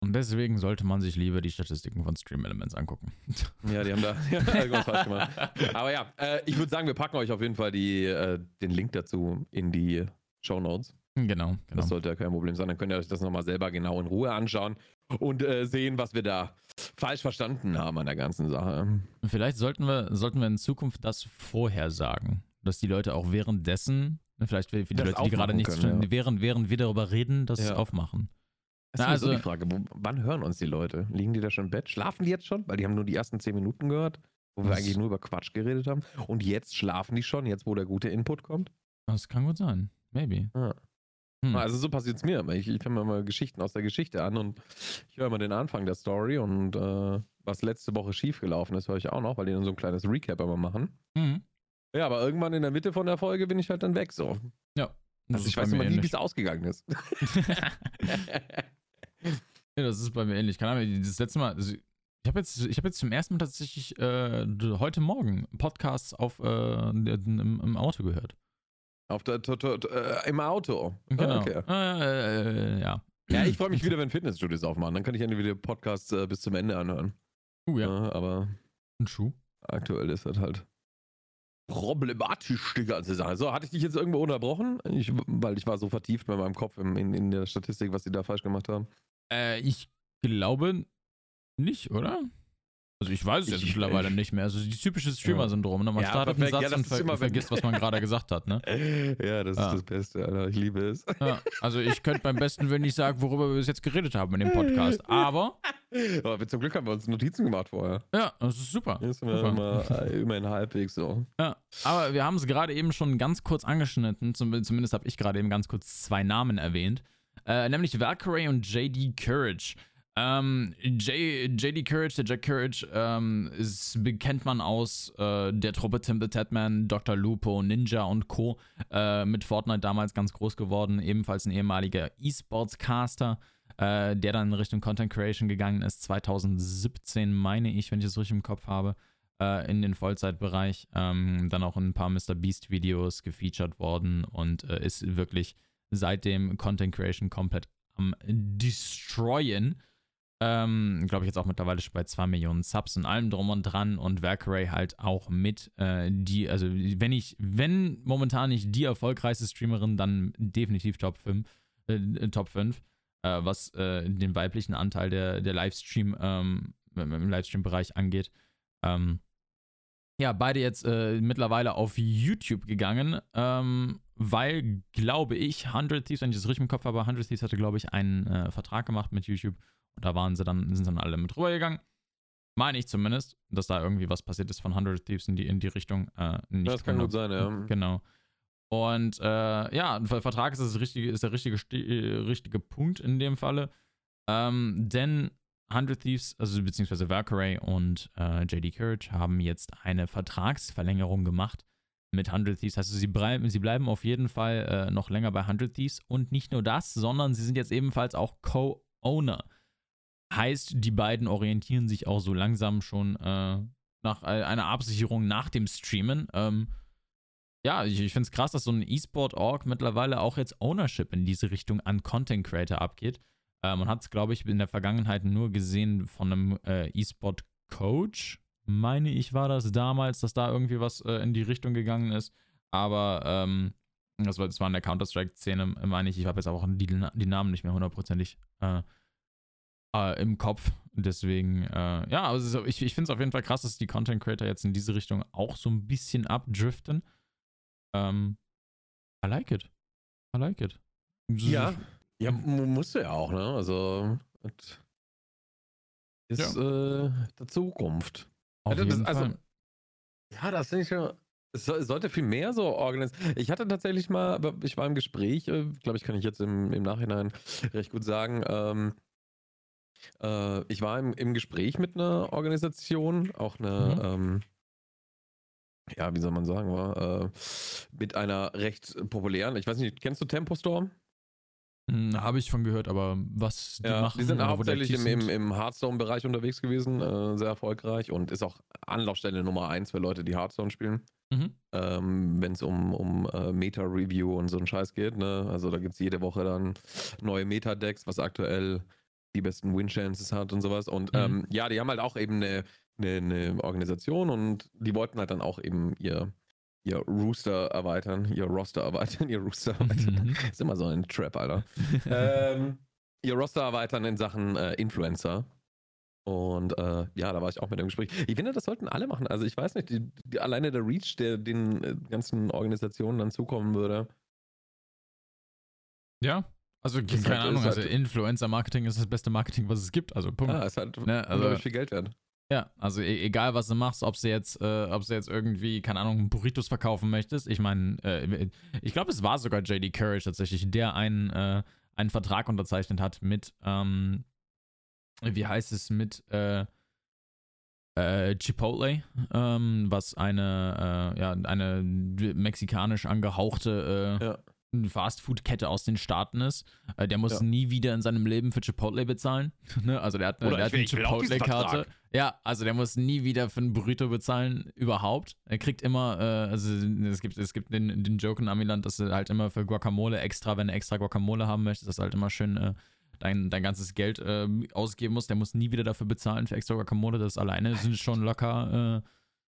Und deswegen sollte man sich lieber die Statistiken von Stream Elements angucken. Ja, die haben da irgendwas falsch gemacht. Aber ja, äh, ich würde sagen, wir packen euch auf jeden Fall die, äh, den Link dazu in die Show Notes. Genau, genau. Das sollte ja kein Problem sein. Dann könnt ihr euch das nochmal selber genau in Ruhe anschauen und äh, sehen, was wir da falsch verstanden haben an der ganzen Sache. Vielleicht sollten wir, sollten wir in Zukunft das vorher sagen, dass die Leute auch währenddessen, ne, vielleicht für die das Leute, die gerade nichts können, ja. während, während wir darüber reden, das ja. aufmachen. Das ist also so die Frage, wann hören uns die Leute? Liegen die da schon im Bett? Schlafen die jetzt schon? Weil die haben nur die ersten zehn Minuten gehört, wo wir eigentlich nur über Quatsch geredet haben. Und jetzt schlafen die schon, jetzt wo der gute Input kommt? Das kann gut sein. Maybe. Ja. Hm. Also so passiert es mir. Ich, ich höre mir mal Geschichten aus der Geschichte an und ich höre mal den Anfang der Story und äh, was letzte Woche schiefgelaufen ist, höre ich auch noch, weil die dann so ein kleines Recap immer machen. Mhm. Ja, aber irgendwann in der Mitte von der Folge bin ich halt dann weg so. Ja. Also ich weiß immer nie, wie es ausgegangen ist. ja, das ist bei mir ähnlich. Keine Ahnung, das letzte Mal, also ich habe jetzt, hab jetzt zum ersten Mal tatsächlich äh, heute Morgen Podcasts auf, äh, im, im Auto gehört. Auf der, äh, Im Auto. Genau. Okay. Äh, ja. Ja, ich freue mich wieder, wenn Fitnessstudios aufmachen. Dann kann ich endlich wieder Podcasts äh, bis zum Ende anhören. Uh, ja. ja aber. Ein Schuh. Aktuell ist das halt problematisch, die ganze Sache. So, hatte ich dich jetzt irgendwo unterbrochen? Ich, weil ich war so vertieft bei meinem Kopf in, in, in der Statistik, was die da falsch gemacht haben. Äh, ich glaube nicht, oder? Also ich weiß es jetzt mittlerweile nicht mehr. Also die typische Streamer-Syndrom. Ne? Man ja, startet perfekt. einen Satz ja, und ver immer, vergisst, was man gerade gesagt hat. Ne? Ja, das ja. ist das Beste, Alter. Ich liebe es. Ja, also ich könnte beim besten Willen nicht sagen, worüber wir bis jetzt geredet haben in dem Podcast. Aber... Aber zum Glück haben wir uns Notizen gemacht vorher. Ja, das ist super. Das ist super. Immer, äh, immerhin halbwegs so. Ja, aber wir haben es gerade eben schon ganz kurz angeschnitten. Zumindest habe ich gerade eben ganz kurz zwei Namen erwähnt. Äh, nämlich Valkyrie und JD Courage. Ähm, JD Courage, der Jack Courage, ähm, ist, kennt man aus äh, der Truppe Tim the Tatman, Dr. Lupo, Ninja und Co. Äh, mit Fortnite damals ganz groß geworden. Ebenfalls ein ehemaliger E-Sports-Caster, äh, der dann in Richtung Content Creation gegangen ist. 2017, meine ich, wenn ich es richtig im Kopf habe, äh, in den Vollzeitbereich. Ähm, dann auch in ein paar Mr. Beast-Videos gefeatured worden und äh, ist wirklich seitdem Content Creation komplett am Destroyen. Ähm, glaube ich jetzt auch mittlerweile schon bei 2 Millionen Subs und allem drum und dran und Valkyrie halt auch mit äh, die, also wenn ich, wenn momentan nicht die erfolgreichste Streamerin, dann definitiv Top 5, äh, Top 5, äh, was äh, den weiblichen Anteil der, der Livestream, ähm, im Livestream-Bereich angeht. Ähm, ja, beide jetzt äh, mittlerweile auf YouTube gegangen, ähm, weil, glaube ich, 100 Thieves, wenn ich das richtig im Kopf habe, 100 Thieves hatte, glaube ich, einen äh, Vertrag gemacht mit YouTube da waren sie dann, sind dann alle mit rübergegangen. Meine ich zumindest, dass da irgendwie was passiert ist von 100 Thieves in die, in die Richtung. Äh, nicht das kann gut sein, ja. Genau. Und äh, ja, ein Vertrag ist, das richtige, ist der richtige, äh, richtige Punkt in dem Falle. Ähm, denn 100 Thieves, also beziehungsweise Valkyrie und äh, JD Courage haben jetzt eine Vertragsverlängerung gemacht mit 100 Thieves. Also sie, bleiben, sie bleiben auf jeden Fall äh, noch länger bei 100 Thieves. Und nicht nur das, sondern sie sind jetzt ebenfalls auch Co-Owner Heißt, die beiden orientieren sich auch so langsam schon äh, nach äh, einer Absicherung nach dem Streamen. Ähm, ja, ich, ich finde es krass, dass so ein E-Sport-Org mittlerweile auch jetzt Ownership in diese Richtung an Content Creator abgeht. Äh, man hat es, glaube ich, in der Vergangenheit nur gesehen von einem äh, E-Sport-Coach, meine ich, war das damals, dass da irgendwie was äh, in die Richtung gegangen ist. Aber ähm, das, war, das war in der Counter-Strike-Szene, meine ich. Ich habe jetzt auch die, die, Namen nicht mehr hundertprozentig äh, äh, im Kopf. Deswegen, äh, ja, also ich, ich finde es auf jeden Fall krass, dass die Content Creator jetzt in diese Richtung auch so ein bisschen abdriften. Ähm, I like it. I like it. Ja, ja, musst du ja auch, ne? Also, ist ja. äh, der Zukunft. Auf ja, das, also, ja, das finde ich ja. Es sollte viel mehr so organisieren. Ich hatte tatsächlich mal, ich war im Gespräch, äh, glaube ich, kann ich jetzt im, im Nachhinein recht gut sagen. Ähm, äh, ich war im, im Gespräch mit einer Organisation, auch eine, mhm. ähm, ja, wie soll man sagen, war, äh, mit einer recht populären, ich weiß nicht, kennst du Tempo Storm? Hm, Habe ich von gehört, aber was die ja, machen. Die sind hauptsächlich im, im, im Hearthstone-Bereich unterwegs gewesen, äh, sehr erfolgreich und ist auch Anlaufstelle Nummer eins für Leute, die Hearthstone spielen. Mhm. Ähm, Wenn es um, um uh, Meta-Review und so einen Scheiß geht. Ne? Also da gibt es jede Woche dann neue Meta-Decks, was aktuell die besten Win-Chances hat und sowas. Und mhm. ähm, ja, die haben halt auch eben eine, eine, eine Organisation und die wollten halt dann auch eben ihr ihr Rooster erweitern, ihr Roster erweitern, ihr Rooster erweitern. Mhm. ist immer so ein Trap, Alter. ähm, ihr Roster erweitern in Sachen äh, Influencer. Und äh, ja, da war ich auch mit im Gespräch. Ich finde, das sollten alle machen. Also ich weiß nicht, die, die, alleine der Reach, der den äh, ganzen Organisationen dann zukommen würde. Ja, also keine halt, Ahnung, also halt, Influencer-Marketing ist das beste Marketing, was es gibt. Also Punkt. Ja, ist halt ne? also, viel Geld wert. Ja, also e egal was du machst, ob du jetzt, äh, ob du jetzt irgendwie, keine Ahnung, Burritos verkaufen möchtest. Ich meine, äh, ich glaube, es war sogar JD Courage tatsächlich, der einen, äh, einen Vertrag unterzeichnet hat mit, ähm, wie heißt es, mit äh, äh, Chipotle, ähm, was eine, äh, ja, eine mexikanisch angehauchte ja Fastfood-Kette aus den Staaten ist. Äh, der muss ja. nie wieder in seinem Leben für Chipotle bezahlen. ne? Also der hat eine, der hat eine Chipotle-Karte. Ja, also der muss nie wieder für einen Burrito bezahlen, überhaupt. Er kriegt immer, äh, also es gibt, es gibt den, den Joke in Amiland, dass er halt immer für Guacamole extra, wenn er extra Guacamole haben möchte, dass er halt immer schön äh, dein, dein ganzes Geld äh, ausgeben muss. Der muss nie wieder dafür bezahlen für extra Guacamole. Das alleine sind schon locker äh,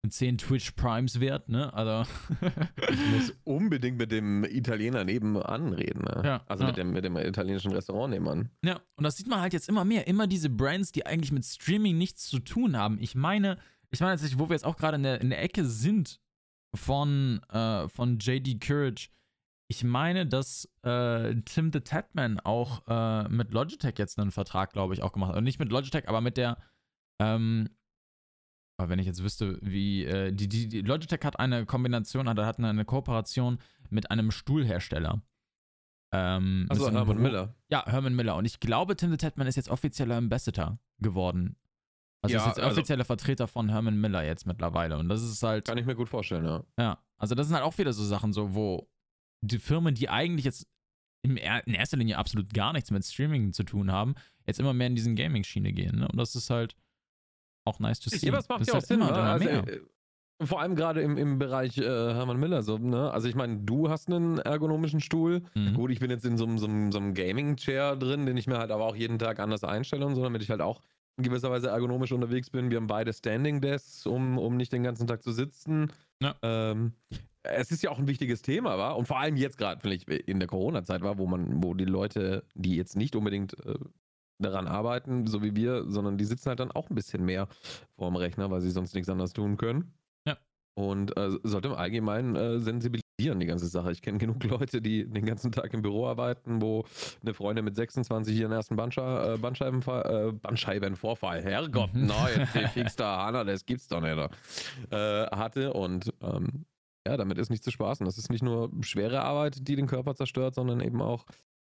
10 Twitch Primes wert, ne? Also. ich muss unbedingt mit dem Italiener nebenan reden, ne? Ja, also ja. Mit, dem, mit dem italienischen Restaurant nebenan. Ja, und das sieht man halt jetzt immer mehr. Immer diese Brands, die eigentlich mit Streaming nichts zu tun haben. Ich meine, ich meine wo wir jetzt auch gerade in der, in der Ecke sind von, äh, von JD Courage, ich meine, dass äh, Tim the Tatman auch äh, mit Logitech jetzt einen Vertrag, glaube ich, auch gemacht hat. Also nicht mit Logitech, aber mit der, ähm, aber wenn ich jetzt wüsste, wie äh, die, die, die, Logitech hat eine Kombination, hat, hat eine Kooperation mit einem Stuhlhersteller. Ähm, also Herman Miller. Ja, Herman Miller. Und ich glaube, Tim the Tatman ist jetzt offizieller Ambassador geworden. Also ja, ist jetzt also offizieller also, Vertreter von Herman Miller jetzt mittlerweile. Und das ist halt. Kann ich mir gut vorstellen, ja. Ja. Also das sind halt auch wieder so Sachen, so, wo die Firmen, die eigentlich jetzt in erster Linie absolut gar nichts mit Streaming zu tun haben, jetzt immer mehr in diesen Gaming-Schiene gehen. Ne? Und das ist halt auch nice to see. Ja, das macht ja auch Sinn. Ne? Also, äh, vor allem gerade im, im Bereich äh, Hermann Miller. So, ne? Also ich meine, du hast einen ergonomischen Stuhl. Mhm. Gut, ich bin jetzt in so, so, so einem Gaming-Chair drin, den ich mir halt aber auch jeden Tag anders einstelle und so, damit ich halt auch in gewisser Weise ergonomisch unterwegs bin. Wir haben beide Standing Desks, um, um nicht den ganzen Tag zu sitzen. Ja. Ähm, es ist ja auch ein wichtiges Thema, war und vor allem jetzt gerade, vielleicht in der Corona-Zeit war, wo man, wo die Leute, die jetzt nicht unbedingt äh, daran arbeiten, so wie wir, sondern die sitzen halt dann auch ein bisschen mehr vorm Rechner, weil sie sonst nichts anderes tun können. Ja. Und äh, sollte im Allgemeinen äh, sensibilisieren, die ganze Sache. Ich kenne genug Leute, die den ganzen Tag im Büro arbeiten, wo eine Freundin mit 26 ihren ersten Bandschei äh, Bandscheibenvorfall, äh, Bandscheibenvorfall, Herrgott, mhm. nein, jetzt fix da Hanna, das gibt's doch nicht, äh, hatte und ähm, ja, damit ist nicht zu spaßen. Das ist nicht nur schwere Arbeit, die den Körper zerstört, sondern eben auch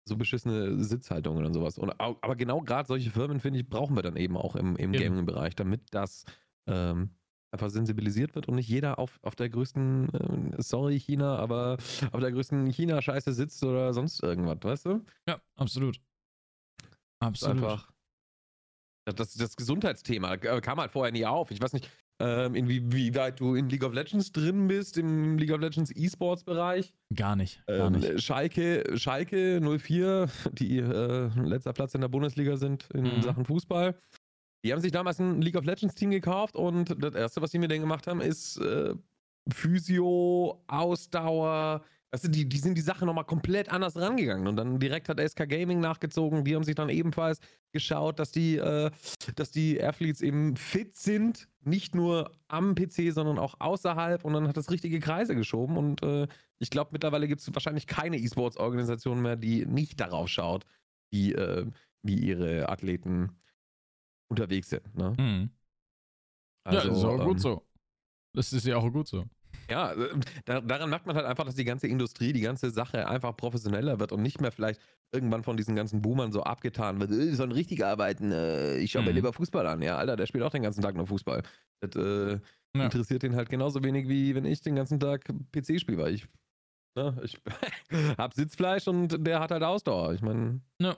so beschissene Sitzhaltungen und sowas. Und, aber genau gerade solche Firmen, finde ich, brauchen wir dann eben auch im, im Gaming-Bereich, damit das ähm, einfach sensibilisiert wird und nicht jeder auf, auf der größten, äh, sorry China, aber auf der größten China-Scheiße sitzt oder sonst irgendwas, weißt du? Ja, absolut. Absolut. Einfach. Das, das Gesundheitsthema kam halt vorher nie auf. Ich weiß nicht, ähm, inwieweit du in League of Legends drin bist, im League of Legends E-Sports-Bereich. Gar nicht. Gar Ähm, nicht. Schalke, Schalke 04, die äh, letzter Platz in der Bundesliga sind in Mhm. Sachen Fußball. Die haben sich damals ein League of Legends Team gekauft und das erste, was sie mir dann gemacht haben, ist äh, Physio, Ausdauer. Also die, die sind die Sache nochmal komplett anders rangegangen. Und dann direkt hat SK Gaming nachgezogen. Die haben sich dann ebenfalls geschaut, dass die, äh, dass die Athletes eben fit sind. Nicht nur am PC, sondern auch außerhalb. Und dann hat das richtige Kreise geschoben. Und äh, ich glaube, mittlerweile gibt es wahrscheinlich keine E-Sports-Organisation mehr, die nicht darauf schaut, wie, äh, wie ihre Athleten unterwegs sind. Ne? Mhm. ja, ist auch ähm, gut so. Das ist ja auch gut so. Ja, äh, da, daran merkt man halt einfach, dass die ganze Industrie, die ganze Sache einfach professioneller wird und nicht mehr vielleicht irgendwann von diesen ganzen Boomern so abgetan wird. Äh, sollen richtig arbeiten, äh, ich schaue mir Mhm. lieber Fußball an. Ja, Alter, der spielt auch den ganzen Tag nur Fußball. Das äh, Ja. interessiert ihn halt genauso wenig, wie wenn ich den ganzen Tag PC spiele, weil ich, ne, ich hab Sitzfleisch und der hat halt Ausdauer. Ich meine, Ja.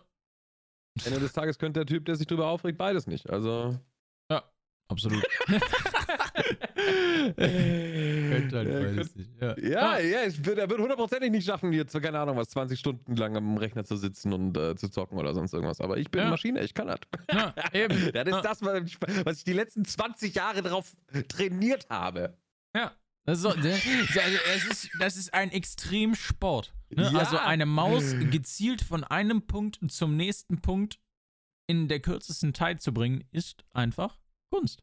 Ende des Tages könnte der Typ, der sich drüber aufregt, beides nicht. Also. Absolut. Könnte halt Ja, beides nicht. Ja. Ja, Ah, ja, ich, er wird hundertprozentig nicht schaffen, jetzt, keine Ahnung, was, 20 Stunden lang am Rechner zu sitzen und äh, zu zocken oder sonst irgendwas. Aber ich bin Ja. Maschine, ich kann das. ja, eben. Das ist Ja. das, was ich, was ich die letzten 20 Jahre drauf trainiert habe. Ja. Das ist, so, ne, also ist, das ist ein Extremsport. Ne? Ja. Also eine Maus gezielt von einem Punkt zum nächsten Punkt in der kürzesten Zeit zu bringen, ist einfach Kunst.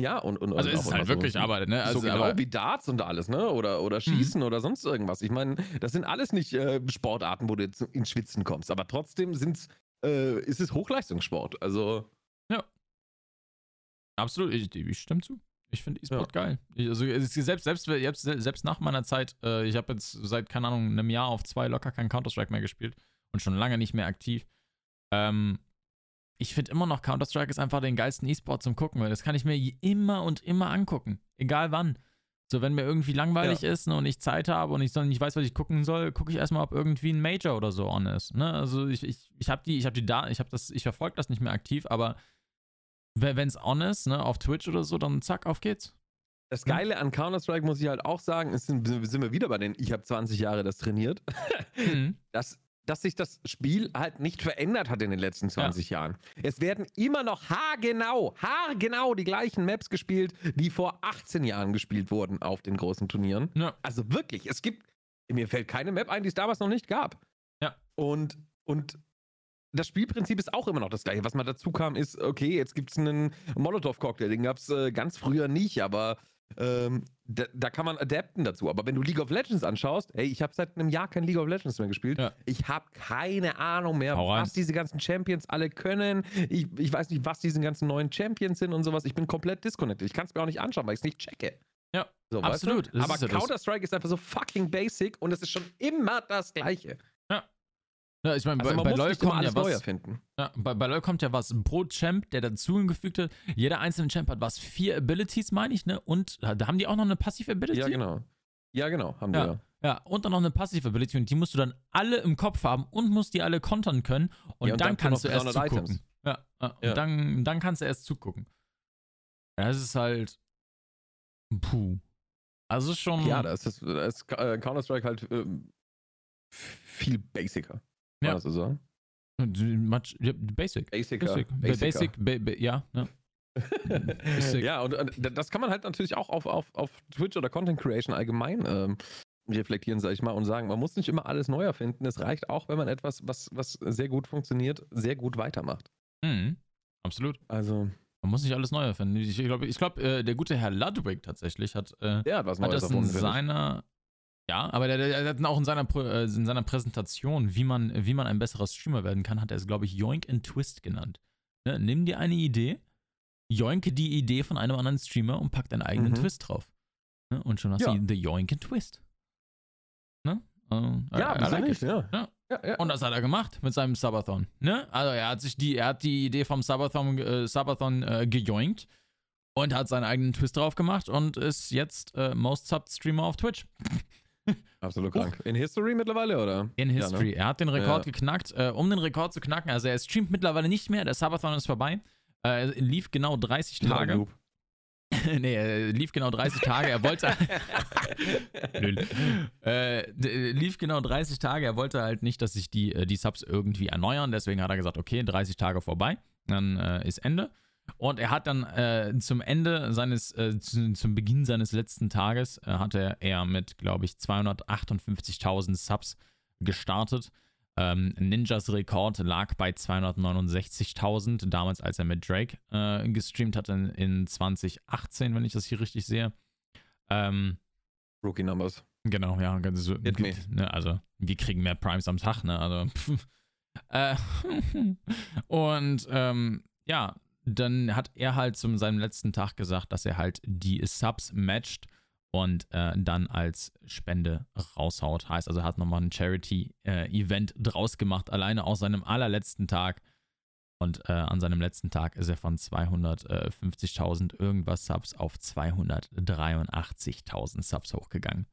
Ja, und. und Also und es ist halt immer wirklich so, Arbeit, ne? Also, so genau aber, wie Darts und alles, ne? Oder, oder Schießen oder sonst irgendwas. Ich meine, das sind alles nicht äh, Sportarten, wo du jetzt ins Schwitzen kommst. Aber trotzdem sind's, äh, ist es Hochleistungssport. Also. Absolut, ich, ich stimme zu. Ich finde E-Sport geil. Ich, also es selbst, selbst, selbst, selbst nach meiner Zeit, äh, ich habe jetzt seit, keine Ahnung, einem Jahr auf zwei locker kein Counter-Strike mehr gespielt und schon lange nicht mehr aktiv. Ähm, ich finde immer noch, Counter-Strike ist einfach den geilsten E-Sport zum Gucken, weil das kann ich mir immer und immer angucken. Egal wann. So, wenn mir irgendwie langweilig ist ne, und ich Zeit habe und ich so nicht weiß, was ich gucken soll, gucke ich erstmal, ob irgendwie ein Major oder so on ist. Ne? Also ich, ich, ich habe die, ich habe die da, ich habe das, ich verfolge das nicht mehr aktiv, aber wenn es on ist, ne, auf Twitch oder so, dann zack, auf geht's. Das Geile an Counter-Strike muss ich halt auch sagen, ist, sind, sind wir wieder bei den, ich habe 20 Jahre das trainiert, Mhm. dass, dass sich das Spiel halt nicht verändert hat in den letzten 20 Jahren. Es werden immer noch haargenau, haargenau die gleichen Maps gespielt, die vor 18 Jahren gespielt wurden auf den großen Turnieren. Ja. Also wirklich, es gibt, mir fällt keine Map ein, die es damals noch nicht gab. Ja. Und, und das Spielprinzip ist auch immer noch das gleiche. Was mal dazu kam, ist, okay, jetzt gibt es einen Molotow-Cocktail, den gab es äh, ganz früher nicht, aber ähm, da, da kann man adapten dazu. Aber wenn du League of Legends anschaust, hey, ich habe seit einem Jahr kein League of Legends mehr gespielt. Ja. Ich habe keine Ahnung mehr, Hau rein. was diese ganzen Champions alle können. Ich, ich weiß nicht, was diese ganzen neuen Champions sind und sowas. Ich bin komplett disconnected. Ich kann es mir auch nicht anschauen, weil ich es nicht checke. Ja, so, absolut. Weißt du? Aber. Counter-Strike ist einfach so fucking basic und es ist schon immer das Gleiche. Ja, ich meine, Also bei, bei LoL kommt ja was. Ja, bei, bei LoL kommt ja was pro Champ, der dazu hingefügt hat. Jeder einzelne Champ hat was, vier Abilities, meine ich, ne? Und da da haben die auch noch eine Passive Ability. Ja, genau. Ja, genau, haben Ja. wir. Ja, und dann noch eine Passive Ability und die musst du dann alle im Kopf haben und musst die alle kontern können und, Ja, und dann dazu kannst du erst 300 zugucken. Items. Ja, ja, und Ja. Dann, dann kannst du erst zugucken. Ja, das ist halt. Puh. Also schon. Ja, da ist, das, ist äh, Counter-Strike halt ähm, viel basicer. Ja. das so sagen? Much, ja, basic. Basicer. Basic. Basic. ba- ba- ja, ja. Basic. ja, und, und das kann man halt natürlich auch auf, auf, auf Twitch oder Content Creation allgemein ähm, reflektieren, sag ich mal, und sagen, man muss nicht immer alles neu erfinden. Es reicht auch, wenn man etwas, was, was sehr gut funktioniert, sehr gut weitermacht. Mhm. Absolut. Also, Man muss nicht alles neu erfinden. Ich glaube, ich glaub, äh, der gute Herr Ludwig tatsächlich hat, äh, der hat was hat das in seiner. Ja, aber der, der, hat auch in seiner, äh, in seiner Präsentation, wie man, wie man ein besserer Streamer werden kann, hat er es, glaube ich, Yoink and Twist genannt. Ne? Nimm dir eine Idee, yoinke die Idee von einem anderen Streamer und pack deinen eigenen Mhm. Twist drauf. Ne? Und schon hast Ja. du The Yoink and Twist. Ne? Äh, Ja, I- I like nicht? Ja. Ja. Ja, ja. Und das hat er gemacht mit seinem Subathon. Ne? Also er hat sich die, er hat die Idee vom Subathon, äh, Subathon äh, gejoinkt und hat seinen eigenen Twist drauf gemacht und ist jetzt äh, Most Subbed Streamer auf Twitch. Absolut krank. In History mittlerweile, oder? In Ja, History. ne? Er hat den Rekord Ja. geknackt. Äh, um den Rekord zu knacken, also er streamt mittlerweile nicht mehr, der Subathon ist vorbei. Äh, er lief genau 30 Wieder Tage. Nee, er lief genau 30 Tage. Er wollte. äh, lief genau 30 Tage. Er wollte halt nicht, dass sich die, äh, die Subs irgendwie erneuern. Deswegen hat er gesagt: Okay, 30 Tage vorbei. Dann äh, ist Ende. Und er hat dann äh, zum Ende seines, äh, zu, zum Beginn seines letzten Tages, äh, hatte er mit, glaube ich, 258.000 Subs gestartet. Ähm, Ninjas Rekord lag bei 269.000, damals als er mit Drake äh, gestreamt hat in, in 2018, wenn ich das hier richtig sehe. Ähm, Rookie Numbers. Genau, ja. So, ne, also, wir kriegen mehr Primes am Tag, ne? Also, äh, und ähm, ja, dann hat er halt zu seinem letzten Tag gesagt, dass er halt die Subs matcht und äh, dann als Spende raushaut. Heißt also, er hat nochmal ein Charity-Event äh, draus gemacht, alleine aus seinem allerletzten Tag. Und äh, an seinem letzten Tag ist er von 250.000 irgendwas Subs auf 283.000 Subs hochgegangen.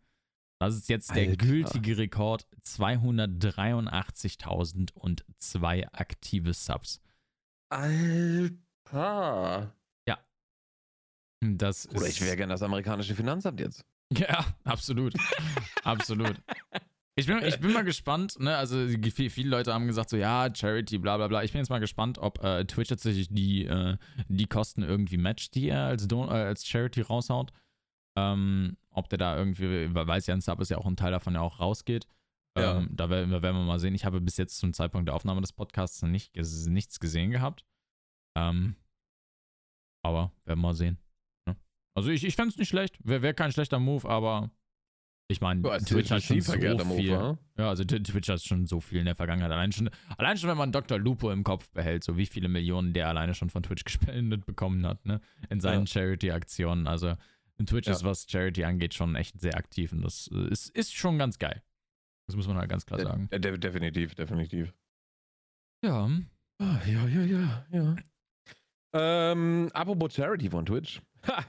Das ist jetzt Alter. der gültige Rekord. 283.002 aktive Subs. Alter. Das Oder ich wäre gerne das amerikanische Finanzamt jetzt. Ja, absolut. absolut. Ich bin, ich bin mal gespannt, ne? Also viele Leute haben gesagt, so ja, Charity, bla bla bla. Ich bin jetzt mal gespannt, ob äh, Twitch tatsächlich die, äh, die Kosten irgendwie matcht, die er als, Don äh, als Charity raushaut. Ähm, ob der da irgendwie, weil weiß ja, ein Sub ist ja auch ein Teil davon ja auch rausgeht. Ja. Ähm, da werden, werden, wir mal sehen. Ich habe bis jetzt zum Zeitpunkt der Aufnahme des Podcasts nicht, nichts gesehen gehabt. Ähm, aber werden wir mal sehen. Also ich, ich fände es nicht schlecht. Wäre wär kein schlechter Move, aber ich meine, Twitch hat schon so viel. Move, ja, also Twitch hat schon so viel in der Vergangenheit. Allein schon, allein schon, wenn man Dr. Lupo im Kopf behält, so wie viele Millionen der alleine schon von Twitch gespendet bekommen hat, ne? In seinen ja. Charity-Aktionen. Also Twitch ja. ist, was Charity angeht, schon echt sehr aktiv und das ist, ist schon ganz geil. Das muss man halt ganz klar sagen. De definitiv, definitiv. Ja. Ah, ja, ja, ja, ja. Ähm, apropos Charity von Twitch. Ha!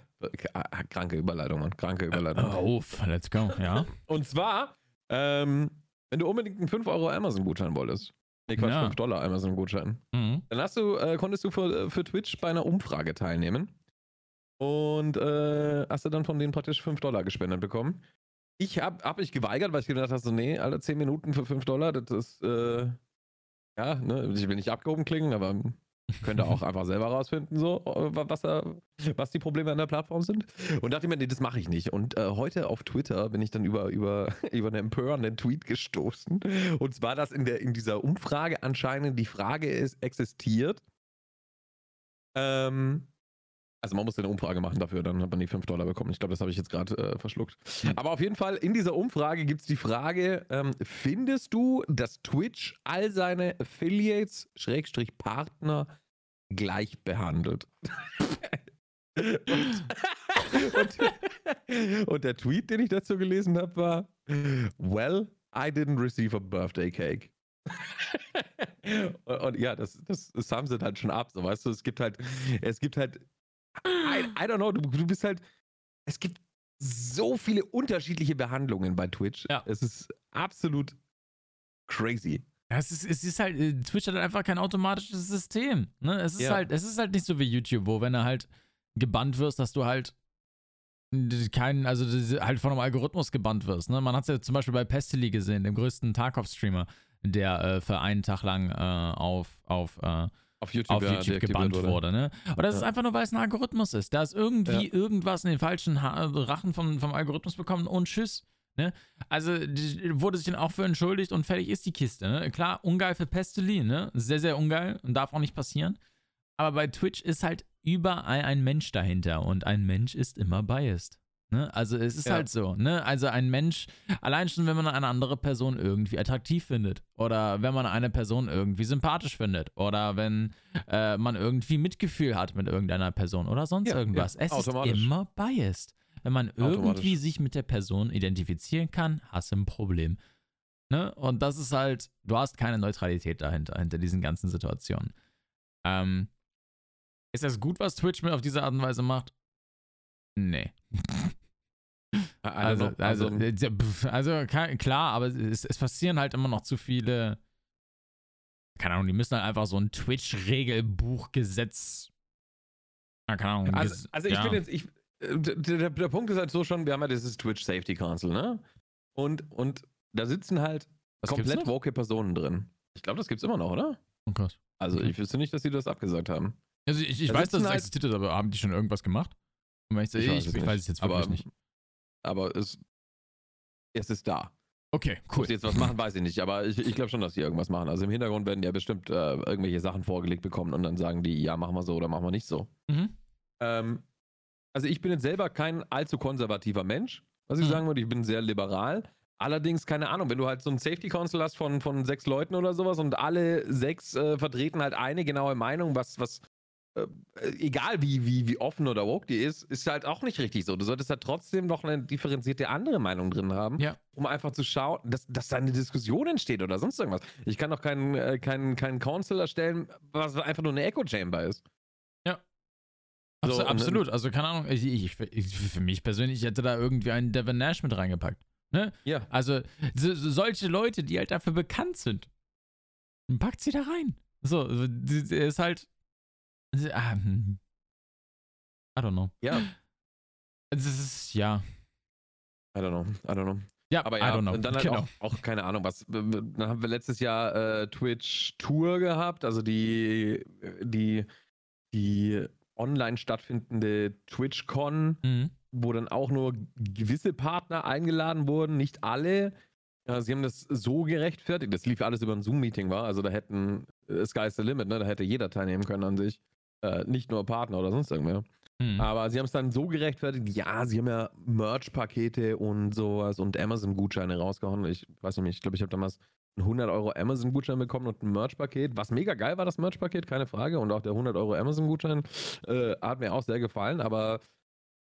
Ah, kranke Überleitung, Mann. Kranke Überleitung. Auf, let's go, ja. Und zwar, ähm, wenn du unbedingt einen 5 Euro Amazon-Gutschein wolltest. Nee, Quatsch, ja. 5 Dollar Amazon-Gutschein. Mhm. Dann hast du, äh, konntest du für, für Twitch bei einer Umfrage teilnehmen. Und äh, hast du dann von denen praktisch 5 Dollar gespendet bekommen. Ich hab, hab mich geweigert, weil ich gedacht habe, so, nee, alle 10 Minuten für 5 Dollar, das ist, äh, ja, ne, ich will nicht abgehoben klingen, aber Könnt ihr auch einfach selber rausfinden, so, was, was die Probleme an der Plattform sind. Und dachte mir, nee, das mache ich nicht. Und äh, heute auf Twitter bin ich dann über, über, über einen empörenden Tweet gestoßen. Und zwar, dass in, der, in dieser Umfrage anscheinend die Frage ist, existiert, ähm, also man muss eine Umfrage machen dafür, dann hat man die 5 Dollar bekommen. Ich glaube, das habe ich jetzt gerade äh, verschluckt. Hm. Aber auf jeden Fall, in dieser Umfrage gibt es die Frage, ähm, findest du, dass Twitch all seine Affiliates, Schrägstrich Partner, gleich behandelt? und, und, und, der Tweet, den ich dazu gelesen habe, war, well, I didn't receive a birthday cake. und, und, ja, das, das, das haben sie halt schon ab, so weißt du, es gibt halt, es gibt halt I, I don't know, du, du bist halt, es gibt so viele unterschiedliche Behandlungen bei Twitch. Ja. Es ist absolut crazy. Ja, es ist, es ist halt, äh, Twitch hat halt einfach kein automatisches System. Ne? Es ist ja. halt, es ist halt nicht so wie YouTube, wo wenn du halt gebannt wirst, dass du halt keinen, also halt von einem Algorithmus gebannt wirst. Ne? Man hat es ja zum Beispiel bei Pestily gesehen, dem größten Tarkov-Streamer, der äh, für einen Tag lang äh, auf, auf äh, auf YouTube, auf YouTube ja, gebannt wurde. wurde. ne? Aber das ja. ist einfach nur, weil es ein Algorithmus ist. Da ist irgendwie ja. irgendwas in den falschen ha Rachen vom, vom Algorithmus bekommen und tschüss. Ne? Also wurde sich dann auch für entschuldigt und fertig ist die Kiste. Ne? Klar, ungeil für Pesteli, ne? Sehr, sehr ungeil und darf auch nicht passieren. Aber bei Twitch ist halt überall ein Mensch dahinter und ein Mensch ist immer biased. Ne? Also es ist ja. halt so, ne? Also ein Mensch, allein schon, wenn man eine andere Person irgendwie attraktiv findet oder wenn man eine Person irgendwie sympathisch findet oder wenn äh, man irgendwie Mitgefühl hat mit irgendeiner Person oder sonst ja, irgendwas. Ja, es ist immer biased. Wenn man irgendwie sich mit der Person identifizieren kann, hast du ein Problem. Ne? Und das ist halt, du hast keine Neutralität dahinter, hinter diesen ganzen Situationen. Ähm, ist das gut, was Twitch mir auf diese Art und Weise macht? Nee. Also, also, also, also, klar, aber es, es passieren halt immer noch zu viele. Keine Ahnung, die müssen halt einfach so ein Twitch-Regelbuch-Gesetz. Keine Ahnung. Also, also ich ja. bin jetzt, ich, äh, der, der, Punkt ist halt so schon, wir haben ja dieses Twitch Safety Council, ne? Und, und da sitzen halt Was komplett woke Personen drin. Ich glaube, das gibt's immer noch, oder? Oh Gott. Also Okay. ich wüsste nicht, dass sie das abgesagt haben. Also ich, ich Da weiß, dass es halt- existiert, aber haben die schon irgendwas gemacht? Und ich, ich, ich, es ich weiß es jetzt wirklich aber, nicht. Aber es, es ist da. Okay, Ob cool. sie jetzt was machen, weiß ich nicht. Aber ich, ich glaube schon, dass sie irgendwas machen. Also im Hintergrund werden ja bestimmt äh, irgendwelche Sachen vorgelegt bekommen und dann sagen die, ja, machen wir so oder machen wir nicht so. Mhm. Ähm, also ich bin jetzt selber kein allzu konservativer Mensch, was ich Mhm. sagen würde. Ich bin sehr liberal. Allerdings, keine Ahnung, wenn du halt so einen Safety Council hast von, von sechs Leuten oder sowas und alle sechs äh, vertreten halt eine genaue Meinung, was, was egal wie, wie, wie offen oder woke die ist, ist halt auch nicht richtig so. Du solltest halt trotzdem noch eine differenzierte andere Meinung drin haben, Ja. um einfach zu schauen, dass, dass da eine Diskussion entsteht oder sonst irgendwas. Ich kann doch keinen äh, keinen keinen Council erstellen, was einfach nur eine Echo Chamber ist. Abs So, absolut. Also keine Ahnung, ich, ich, ich, für mich persönlich hätte da irgendwie einen Devin Nash mit reingepackt. Ne? Ja. Also so, so solche Leute, die halt dafür bekannt sind, packt sie da rein. So, die ist halt. Ah, hm. I don't know. Ja. Es ist, ja. I don't know, I don't know. Ja, Aber I ja, don't know. und dann halt genau. auch, auch keine Ahnung, was. Dann haben wir letztes Jahr äh, Twitch Tour gehabt, also die, die, die online stattfindende TwitchCon, Mhm. wo dann auch nur gewisse Partner eingeladen wurden, nicht alle. Ja, sie haben das so gerechtfertigt, das lief alles über ein Zoom-Meeting war, also da hätten äh, Sky's the Limit, ne? Da hätte jeder teilnehmen können an sich. Äh, nicht nur Partner oder sonst irgendwer. Mhm. Aber sie haben es dann so gerechtfertigt, ja, sie haben ja Merch-Pakete und sowas und Amazon-Gutscheine rausgehauen. Ich weiß nicht, ich glaube, ich habe damals einen 100 Euro Amazon-Gutschein bekommen und ein Merch-Paket, was mega geil war, das Merch-Paket, keine Frage. Und auch der 100 Euro Amazon-Gutschein äh, hat mir auch sehr gefallen, aber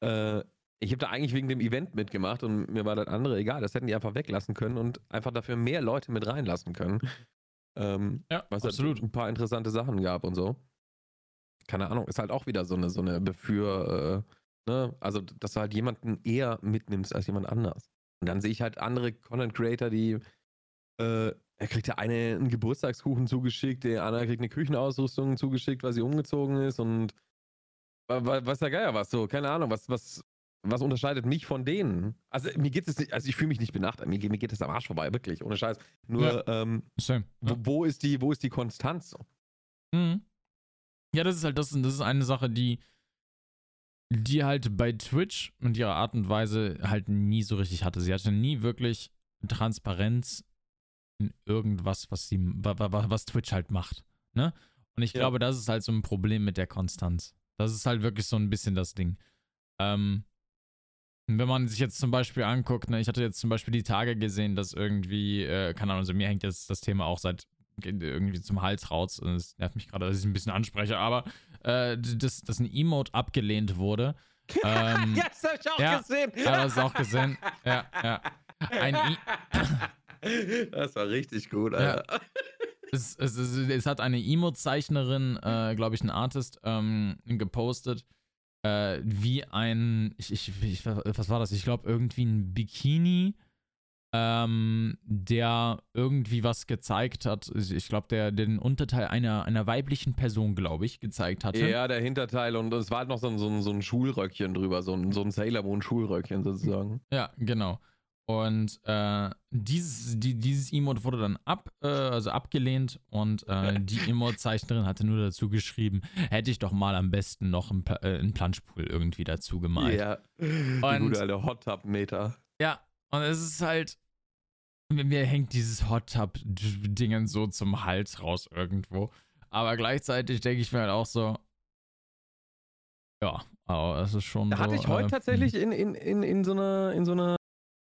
äh, ich habe da eigentlich wegen dem Event mitgemacht und mir war das andere egal. Das hätten die einfach weglassen können und einfach dafür mehr Leute mit reinlassen können. Ähm, ja, was absolut. halt ein paar interessante Sachen gab und so. Keine Ahnung, ist halt auch wieder so eine, so eine Befür, äh, ne? Also, dass du halt jemanden eher mitnimmst als jemand anders. Und dann sehe ich halt andere Content Creator, die, äh, er kriegt der eine einen Geburtstagskuchen zugeschickt, der andere kriegt eine Küchenausrüstung zugeschickt, weil sie umgezogen ist und wa- wa- weiß der Geier was so, keine Ahnung, was, was, was unterscheidet mich von denen? Also mir geht es nicht, also ich fühle mich nicht benachteiligt, mir, geht- mir geht es am Arsch vorbei, wirklich, ohne Scheiß. Nur, ähm, Same. Ja. wo, wo ist die, wo ist die Konstanz? so? Mhm. Ja, das ist halt das, das ist eine Sache, die die halt bei Twitch und ihrer Art und Weise halt nie so richtig hatte. Sie hatte nie wirklich Transparenz in irgendwas, was sie wa- wa- wa- was Twitch halt macht, ne? Und ich Ja. glaube, das ist halt so ein Problem mit der Konstanz. Das ist halt wirklich so ein bisschen das Ding. Ähm, wenn man sich jetzt zum Beispiel anguckt, ne, ich hatte jetzt zum Beispiel die Tage gesehen, dass irgendwie, äh, keine Ahnung, also mir hängt jetzt das Thema auch seit irgendwie zum Hals raus. Und Es nervt mich gerade, dass ich es ein bisschen anspreche, aber äh, dass, dass ein Emote abgelehnt wurde. Ähm, das habe ich auch ja, gesehen. ja, das auch gesehen. Ja, ja. Ein I das war richtig gut, Ja. Alter. es, es, es, es hat eine Emote-Zeichnerin, äh, glaube ich, ein Artist, ähm, gepostet, äh, wie ein, ich, ich, ich, was war das? Ich glaube, irgendwie ein Bikini, ähm, der irgendwie was gezeigt hat. Ich glaube, der den Unterteil einer, einer weiblichen Person, glaube ich, gezeigt hatte. Ja, der Hinterteil und es war halt noch so ein, so ein, so ein Schulröckchen drüber, so ein, so ein Sailor Moon Schulröckchen sozusagen. Ja, genau. Und äh, dieses, die, dieses Emote wurde dann ab, äh, also abgelehnt und äh, die Emote-Zeichnerin hatte nur dazu geschrieben, hätte ich doch mal am besten noch einen, äh, einen Planschpool irgendwie dazu gemalt. Ja. Die Und- gute alte Hot Tub Meter. Ja, und es ist halt, mir hängt dieses Hot Tub-Dingen so zum Hals raus irgendwo. Aber gleichzeitig denke ich mir halt auch so, ja, aber es ist schon Da so. hatte ich heute äh, tatsächlich in, in, in, in so einer, in so einer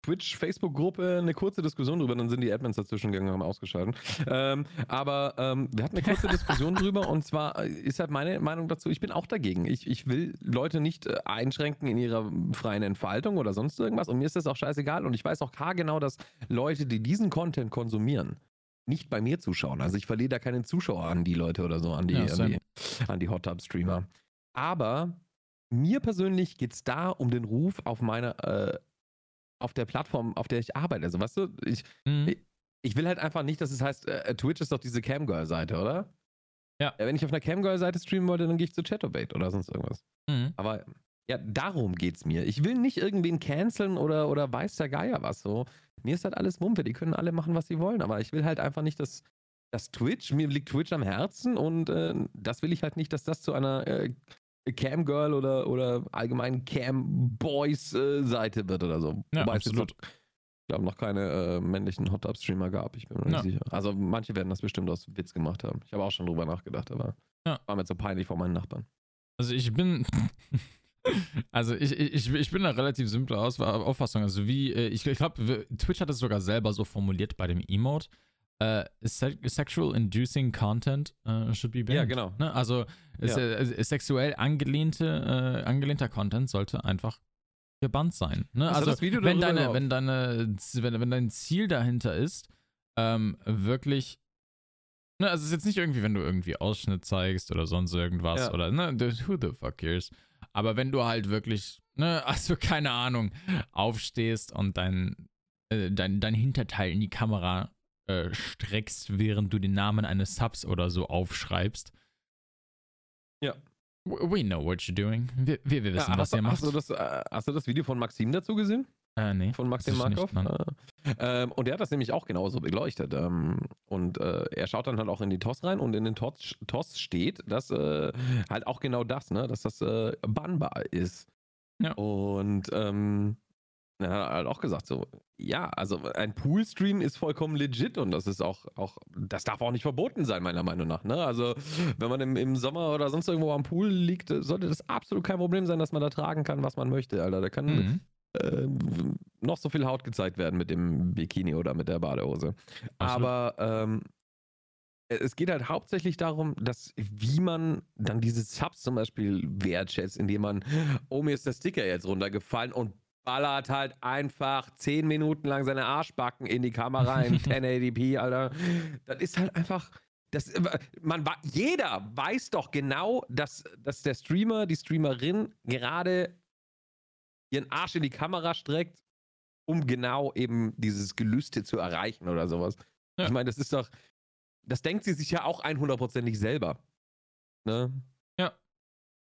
Twitch-Facebook-Gruppe eine kurze Diskussion drüber, dann sind die Admins dazwischen gegangen und haben ausgeschalten. Ähm, aber ähm, wir hatten eine kurze Diskussion drüber und zwar äh, ist halt meine Meinung dazu, ich bin auch dagegen. Ich, ich will Leute nicht äh, einschränken in ihrer freien Entfaltung oder sonst irgendwas und mir ist das auch scheißegal und ich weiß auch genau, dass Leute, die diesen Content konsumieren, nicht bei mir zuschauen. Also ich verliere da keinen Zuschauer an die Leute oder so, an die, Ja, an die, an die Hot Tub Streamer. Aber mir persönlich geht es da um den Ruf auf meiner, äh, auf der Plattform, auf der ich arbeite. Also, weißt du, ich, mhm. ich will halt einfach nicht, dass es heißt, äh, Twitch ist doch diese Camgirl-Seite, oder? Ja. Wenn ich auf einer Camgirl-Seite streamen wollte, dann gehe ich zu Chatterbait oder sonst irgendwas. Mhm. Aber Ja, darum geht's mir. Ich will nicht irgendwen canceln oder, oder weiß der Geier was so. Mir ist halt alles Mumpe, die können alle machen, was sie wollen, aber ich will halt einfach nicht, dass, dass Twitch, mir liegt Twitch am Herzen und äh, das will ich halt nicht, dass das zu einer äh, Cam-Girl oder, oder allgemein Cam-Boys-Seite wird oder so. Ja, Wobei absolut. ich glaube, noch keine äh, männlichen Hot-Up-Streamer gab, ich bin mir nicht Ja. sicher. Also manche werden das bestimmt aus Witz gemacht haben. Ich habe auch schon drüber nachgedacht, aber Ja. war mir so peinlich vor meinen Nachbarn. Also ich bin. Also ich, ich, ich bin da relativ simple Aus Auffassung. Also wie, äh, ich, ich glaube, Twitch hat es sogar selber so formuliert bei dem Emote. Se sexual inducing content äh, should be banned. Ja, genau. Ne? Also Ja. äh, sexuell angelehnte, äh, angelehnter Content sollte einfach gebannt sein. Ne? Also das Video wenn deine, wenn deine, wenn, wenn dein Ziel dahinter ist, ähm, wirklich Ne, also es ist jetzt nicht irgendwie, wenn du irgendwie Ausschnitt zeigst oder sonst irgendwas Ja. oder ne, who the fuck cares. Aber wenn du halt wirklich, ne, also keine Ahnung, aufstehst und dein, äh, dein, dein Hinterteil in die Kamera äh, streckst, während du den Namen eines Subs oder so aufschreibst. Ja. We know what you're doing. Wir, wir, wir wissen, Ja, was hast, ihr du- macht. hast, du das, äh, hast du das Video von Maxim dazu gesehen? äh, nee. Von Maxim Markov? Äh, ähm, und der hat das nämlich auch genauso beleuchtet. Ähm, und äh, er schaut dann halt auch in die TOS rein und in den TOS, TOS steht, dass äh, halt auch genau das, ne, dass das äh, bannbar ist. Ja. Und ähm, er hat halt auch gesagt, so, ja, also ein Poolstream ist vollkommen legit und das ist auch, auch, das darf auch nicht verboten sein, meiner Meinung nach. Ne? Also, wenn man im, im Sommer oder sonst irgendwo am Pool liegt, sollte das absolut kein Problem sein, dass man da tragen kann, was man möchte, Alter. Da kann Mhm. äh, noch so viel Haut gezeigt werden mit dem Bikini oder mit der Badehose. Absolut. Aber ähm, es geht halt hauptsächlich darum, dass wie man dann diese Subs zum Beispiel wertschätzt, indem man, oh, mir ist der Sticker jetzt runtergefallen und ballert halt einfach 10 Minuten lang seine Arschbacken in die Kamera in 1080p, Alter. Das ist halt einfach. Das, man, jeder weiß doch genau, dass, dass der Streamer, die Streamerin gerade ihren Arsch in die Kamera streckt, um genau eben dieses Gelüste zu erreichen oder sowas. Ja. Ich meine, das ist doch, das denkt sie sich ja auch 100%ig selber. Ne?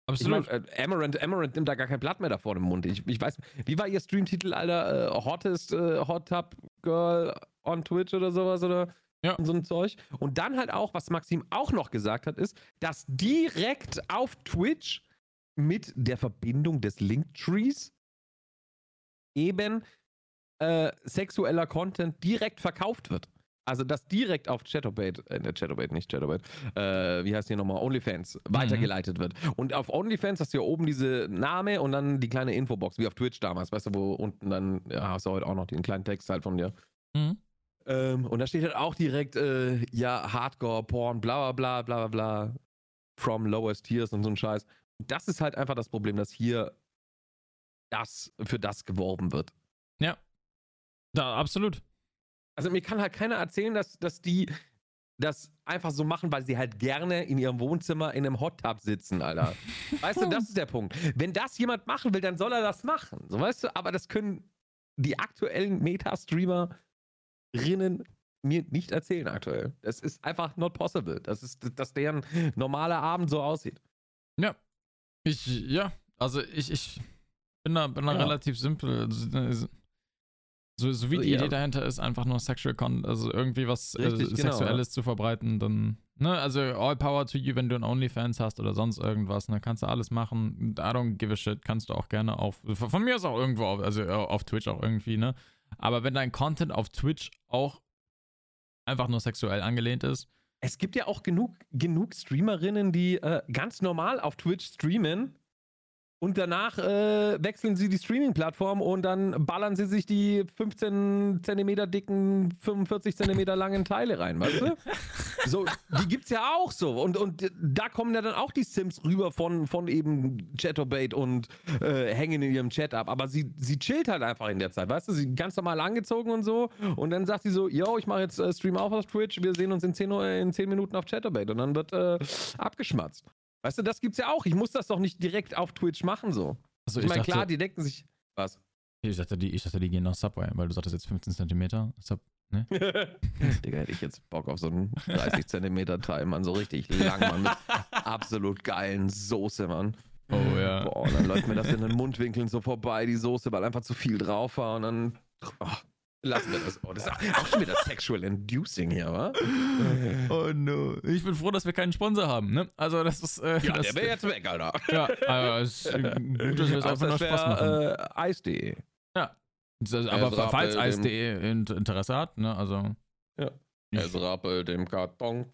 Ich Absolut. meine, äh, Amaranth, Amaranth nimmt da gar kein Blatt mehr davor im Mund. Ich, ich weiß, wie war ihr Streamtitel, Alter? Äh, Hottest äh, Hot Tub Girl on Twitch oder sowas oder Ja. so ein Zeug. Und dann halt auch, was Maxim auch noch gesagt hat, ist, dass direkt auf Twitch mit der Verbindung des Linktrees eben äh, sexueller Content direkt verkauft wird. Also, dass direkt auf Chatterbait, äh, ne, Chatterbait, nicht Chatterbait, äh, wie heißt hier nochmal, OnlyFans, weitergeleitet wird. Und auf OnlyFans hast du ja oben diese Name und dann die kleine Infobox, wie auf Twitch damals, weißt du, wo unten dann, ja, hast du heute auch noch den kleinen Text halt von dir. Mhm. Ähm, und da steht halt auch direkt, äh, ja, Hardcore, Porn, bla bla bla bla bla, from lowest tiers und so ein Scheiß. Das ist halt einfach das Problem, dass hier das für das geworben wird. Da, absolut. Also mir kann halt keiner erzählen, dass, dass die das einfach so machen, weil sie halt gerne in ihrem Wohnzimmer in einem Hot Tub sitzen, Alter. Weißt du, das ist der Punkt. Wenn das jemand machen will, dann soll er das machen. So weißt du, aber das können die aktuellen Meta-Streamerinnen mir nicht erzählen aktuell. Das ist einfach not possible. Das ist, dass deren normaler Abend so aussieht. Ja. Ich, ja, also ich, ich bin da, bin da Ja. relativ simpel. Also, So, so wie die Ja. Idee dahinter ist, einfach nur Sexual Content, also irgendwie was äh, Richtig, genau, Sexuelles zu verbreiten, dann, ne, also all power to you, wenn du ein OnlyFans hast oder sonst irgendwas, ne, kannst du alles machen. I don't give a shit, kannst du auch gerne auf, von von mir aus auch irgendwo, auf, also äh, auf Twitch auch irgendwie, ne. Aber wenn dein Content auf Twitch auch einfach nur sexuell angelehnt ist, Es gibt ja auch genug, genug Streamerinnen, die äh, ganz normal auf Twitch streamen und danach äh, wechseln sie die Streaming-Plattform und dann ballern sie sich die 15 Zentimeter dicken, 45 Zentimeter langen Teile rein, weißt du? So, die gibt's ja auch so. Und, und da kommen ja dann auch die Sims rüber von, von eben Chatterbait und äh, hängen in ihrem Chat ab. Aber sie, sie chillt halt einfach in der Zeit, weißt du? Sie ganz normal angezogen und so. Und dann sagt sie so, yo, ich mache jetzt äh, Stream auf auf Twitch, wir sehen uns in 10, Uhr- in 10 Minuten auf Chatterbait. Und dann wird äh, abgeschmatzt. Weißt du, das gibt's ja auch. Ich muss das doch nicht direkt auf Twitch machen so. also ich meine, dachte- klar, die denken sich, was? Ich dachte, die, ich dachte, die gehen nach Subway, weil du sagtest jetzt 15 Zentimeter. Sub Digga, hätte ich jetzt Bock auf so einen 30 Zentimeter Teil, Mann. So richtig lang, Mann. Mit absolut geilen Soße, Mann. Oh ja. Boah, und dann läuft mir das in den Mundwinkeln so vorbei, die Soße, weil einfach zu viel drauf war und dann. Oh, lassen wir das. Oh, das ist auch, schon wieder sexual inducing hier, wa? Oh no. Ich bin froh, dass wir keinen Sponsor haben, ne? Also das ist. Äh, Ja, das, der wäre jetzt weg, Alter. Ja, aber es ist gut, dass wir es einfach nur es Spaß machen. äh, Eis.de. Das- aber Ezra falls Eis.de Int- Interesse hat, ne? Also. Ja. Es rappelt im Karton.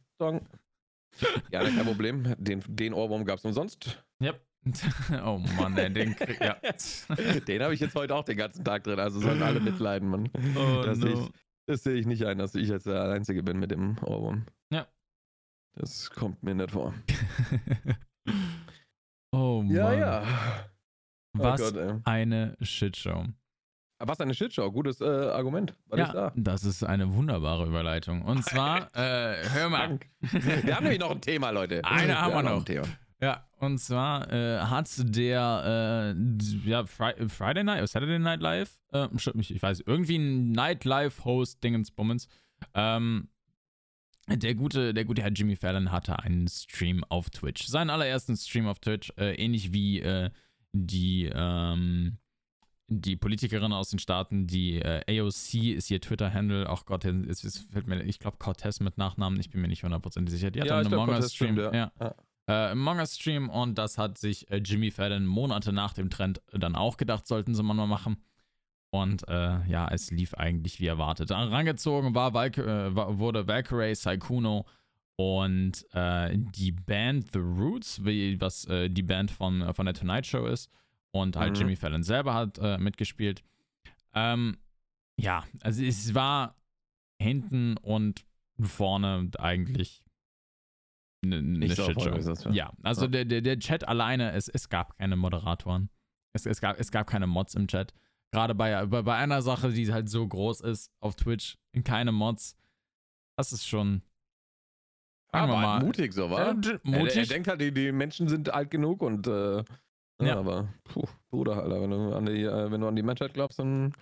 Ja, kein Problem. Den, den Ohrwurm gab es umsonst. Ja. oh Mann, ey, den krieg, ja. Den habe ich jetzt heute auch den ganzen Tag drin. Also sollen alle mitleiden, Mann. Oh, das, no. sehe ich, das sehe ich nicht ein, dass ich jetzt der Einzige bin mit dem Ohrwurm. Ja. Das kommt mir nicht vor. oh Mann. Ja, ja. Oh Was Gott, eine Shitshow. Was eine Shitshow. Gutes äh, Argument. Was Ja, da? das ist eine wunderbare Überleitung. Und zwar, äh, hör mal. Wir haben nämlich noch ein Thema, Leute. Eine haben wir noch. noch. Ein Thema. Ja, und zwar äh, hat der äh, ja, Fri Friday Night, oder Saturday Night Live, äh, stimmt ich weiß, irgendwie ein Nightlife-Host Dingensbummens. Ähm, der gute, der gute Herr Jimmy Fallon hatte einen Stream auf Twitch. Seinen allerersten Stream auf Twitch, äh, ähnlich wie äh, die, ähm, die Politikerin aus den Staaten, die äh, AOC ist ihr Twitter-Handle. Ach Gott, es, es fällt mir, ich glaube Cortez mit Nachnamen, ich bin mir nicht hundertprozentig sicher. Die hat Ja, einen Among Us-Stream. ja Ja. Äh, im Manga-Stream und das hat sich äh, Jimmy Fallon Monate nach dem Trend dann auch gedacht, sollten sie mal mal machen. Und äh, ja, es lief eigentlich wie erwartet. Rangezogen war Valk äh, wurde Valkyrie, Saikuno und äh, die Band The Roots, wie, was äh, die Band von, äh, von der Tonight Show ist. Und halt Mhm. Jimmy Fallon selber hat äh, mitgespielt. Ähm, ja, also es war hinten und vorne eigentlich eine, so Shitshow. ja. Also Ja. Der, der, der Chat alleine, es, es gab keine Moderatoren. Es, es, gab, es gab keine Mods im Chat. Gerade bei, bei, bei einer Sache, die halt so groß ist auf Twitch, keine Mods. Das ist schon. Sagen wir Aber mal. mutig so, wa? Äh, d- Er, er mutig. denkt halt, die, die Menschen sind alt genug und äh, ja. Ja. aber puh, Bruder, Alter, wenn du an die, äh, wenn du an die Menschheit glaubst, dann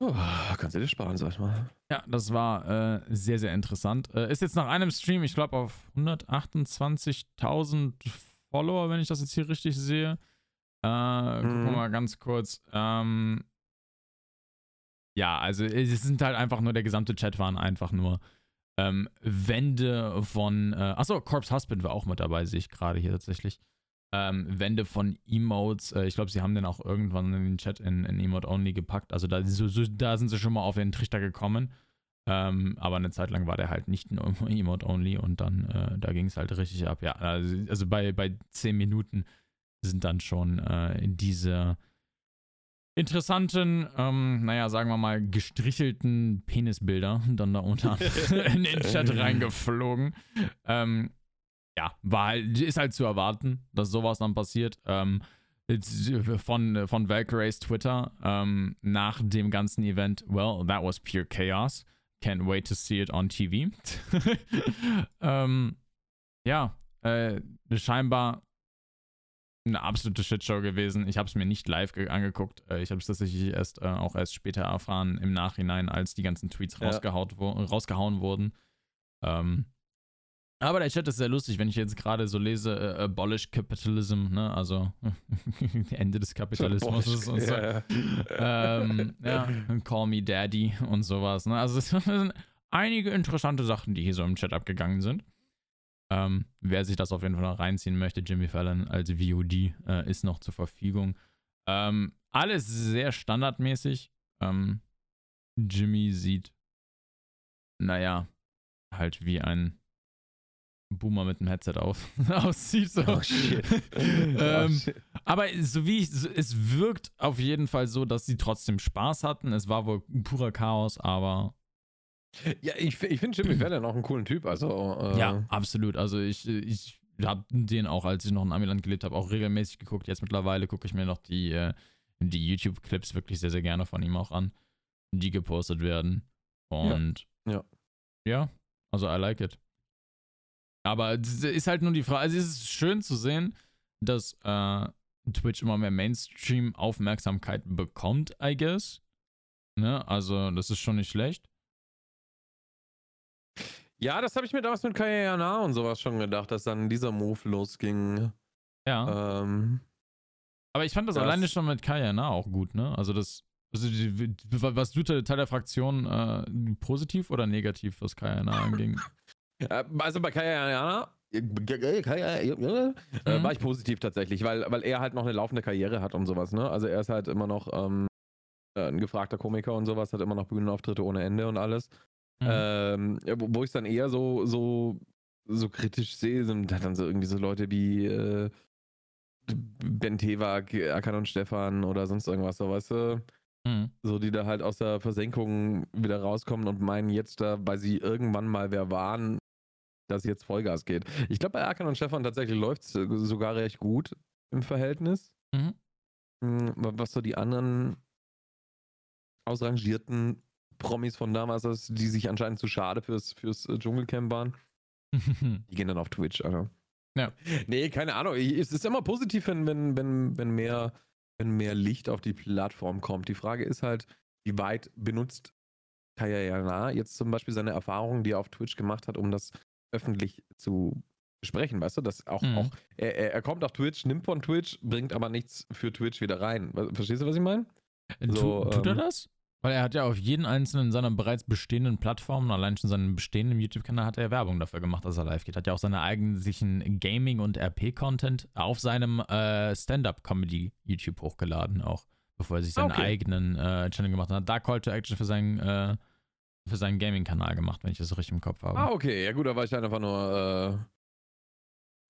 oh, kannst du dir sparen, sag ich mal. Ja, das war äh, sehr, sehr interessant. Äh, ist jetzt nach einem Stream, ich glaube, auf 128.000 Follower, wenn ich das jetzt hier richtig sehe. Äh, Gucken wir Mhm. mal ganz kurz. Ähm, ja, also es sind halt einfach nur, der gesamte Chat waren einfach nur ähm, Wände von, äh, achso, Corpse Husband war auch mit dabei, sehe ich gerade hier tatsächlich. Ähm, Wände von Emotes. Äh, ich glaube, sie haben den auch irgendwann in den Chat in, in Emote Only gepackt. Also da, so, so, da sind sie schon mal auf den Trichter gekommen. Ähm, aber eine Zeit lang war der halt nicht nur Emote Only und dann, äh, da ging es halt richtig ab. Ja, also, also bei, bei 10 Minuten sind dann schon äh, diese interessanten, ähm, naja, sagen wir mal, gestrichelten Penisbilder dann da unter in den Chat reingeflogen. Ähm, ja, war halt, ist halt zu erwarten, dass sowas dann passiert. Ähm, von, von Valkyries Twitter ähm, nach dem ganzen Event, well, that was pure chaos. Can't wait to see it on TV. ähm, ja, äh, scheinbar eine absolute Shitshow gewesen. Ich habe es mir nicht live ge- angeguckt. Äh, ich habe es tatsächlich erst äh, auch erst später erfahren im Nachhinein, als die ganzen Tweets Ja. rausgehauen wurden. Ähm, aber der Chat ist sehr lustig, wenn ich jetzt gerade so lese, äh, abolish capitalism, ne? Also Ende des Kapitalismus und so. ja. ähm, ja, call me daddy und sowas. Ne? Also es sind einige interessante Sachen, die hier so im Chat abgegangen sind. Ähm, wer sich das auf jeden Fall noch reinziehen möchte, Jimmy Fallon als VOD äh, ist noch zur Verfügung. Ähm, alles sehr standardmäßig. Ähm, Jimmy sieht, naja, halt wie ein Boomer mit einem Headset auf, aussieht. So. Oh shit. Oh, ähm, shit. aber so wie ich, es wirkt auf jeden Fall so, dass sie trotzdem Spaß hatten. Es war wohl purer Chaos, aber Ja, ich, ich finde Jimmy Fallon auch einen coolen Typ. Also, äh, ja, absolut. Also ich, ich habe den auch, als ich noch in Amiland gelebt habe, auch regelmäßig geguckt. Jetzt mittlerweile gucke ich mir noch die, äh, die YouTube-Clips wirklich sehr, sehr gerne von ihm auch an, die gepostet werden. Und Ja. ja, also I like it. Aber es ist halt nur die Frage, also es ist schön zu sehen, dass äh, Twitch immer mehr Mainstream-Aufmerksamkeit bekommt, I guess. Ne? Also, das ist schon nicht schlecht. Ja, das habe ich mir damals mit Kayana und sowas schon gedacht, dass dann dieser Move losging. Ja. Ähm, Aber ich fand das, das- alleine schon mit Kaya Na auch gut, ne? Also das, also was du Teil der Fraktion äh, positiv oder negativ, was Kaya Na anging? Äh, also bei Kaya Kaya, äh, Mhm. war ich positiv tatsächlich, weil, weil er halt noch eine laufende Karriere hat und sowas, ne? Also er ist halt immer noch ähm, äh, ein gefragter Komiker und sowas, hat immer noch Bühnenauftritte ohne Ende und alles. Mhm. Ähm, wo, ich dann eher so, so, so kritisch sehe, sind dann so irgendwie so Leute wie äh, Ben Tewak, Akan und Stefan oder sonst irgendwas, so weißt du, Mhm. so die da halt aus der Versenkung wieder rauskommen und meinen jetzt da, weil sie irgendwann mal wer waren, dass jetzt Vollgas geht. Ich glaube, bei Akan und Stefan tatsächlich läuft es sogar recht gut im Verhältnis. Mhm. Hm, Was so die anderen ausrangierten Promis von damals, die sich anscheinend zu schade fürs, fürs äh, Dschungelcamp waren, die gehen dann auf Twitch, Alter. Ja. Nee, keine Ahnung. Es ist immer positiv, wenn, wenn, wenn, wenn, mehr, wenn mehr Licht auf die Plattform kommt. Die Frage ist halt, wie weit benutzt Kaya Jana jetzt zum Beispiel seine Erfahrungen, die er auf Twitch gemacht hat, um das öffentlich zu besprechen, weißt du? Das auch, Mhm. auch er, er, kommt auf Twitch, nimmt von Twitch, bringt aber nichts für Twitch wieder rein. Verstehst du, was ich meine? So, Tu- tut er ähm, das? Weil er hat ja auf jeden einzelnen seiner bereits bestehenden Plattformen, allein schon seinen bestehenden YouTube-Kanal, hat er Werbung dafür gemacht, dass er live geht. Hat ja auch seine eigentlichen Gaming- und RP-Content auf seinem äh, Stand-Up-Comedy-YouTube hochgeladen, auch bevor er sich seinen Okay. eigenen äh, Channel gemacht hat. Hat Da Call to Action für seinen, äh, für seinen Gaming-Kanal gemacht, wenn ich das so richtig im Kopf habe. Ah, okay. Ja gut, da war ich einfach nur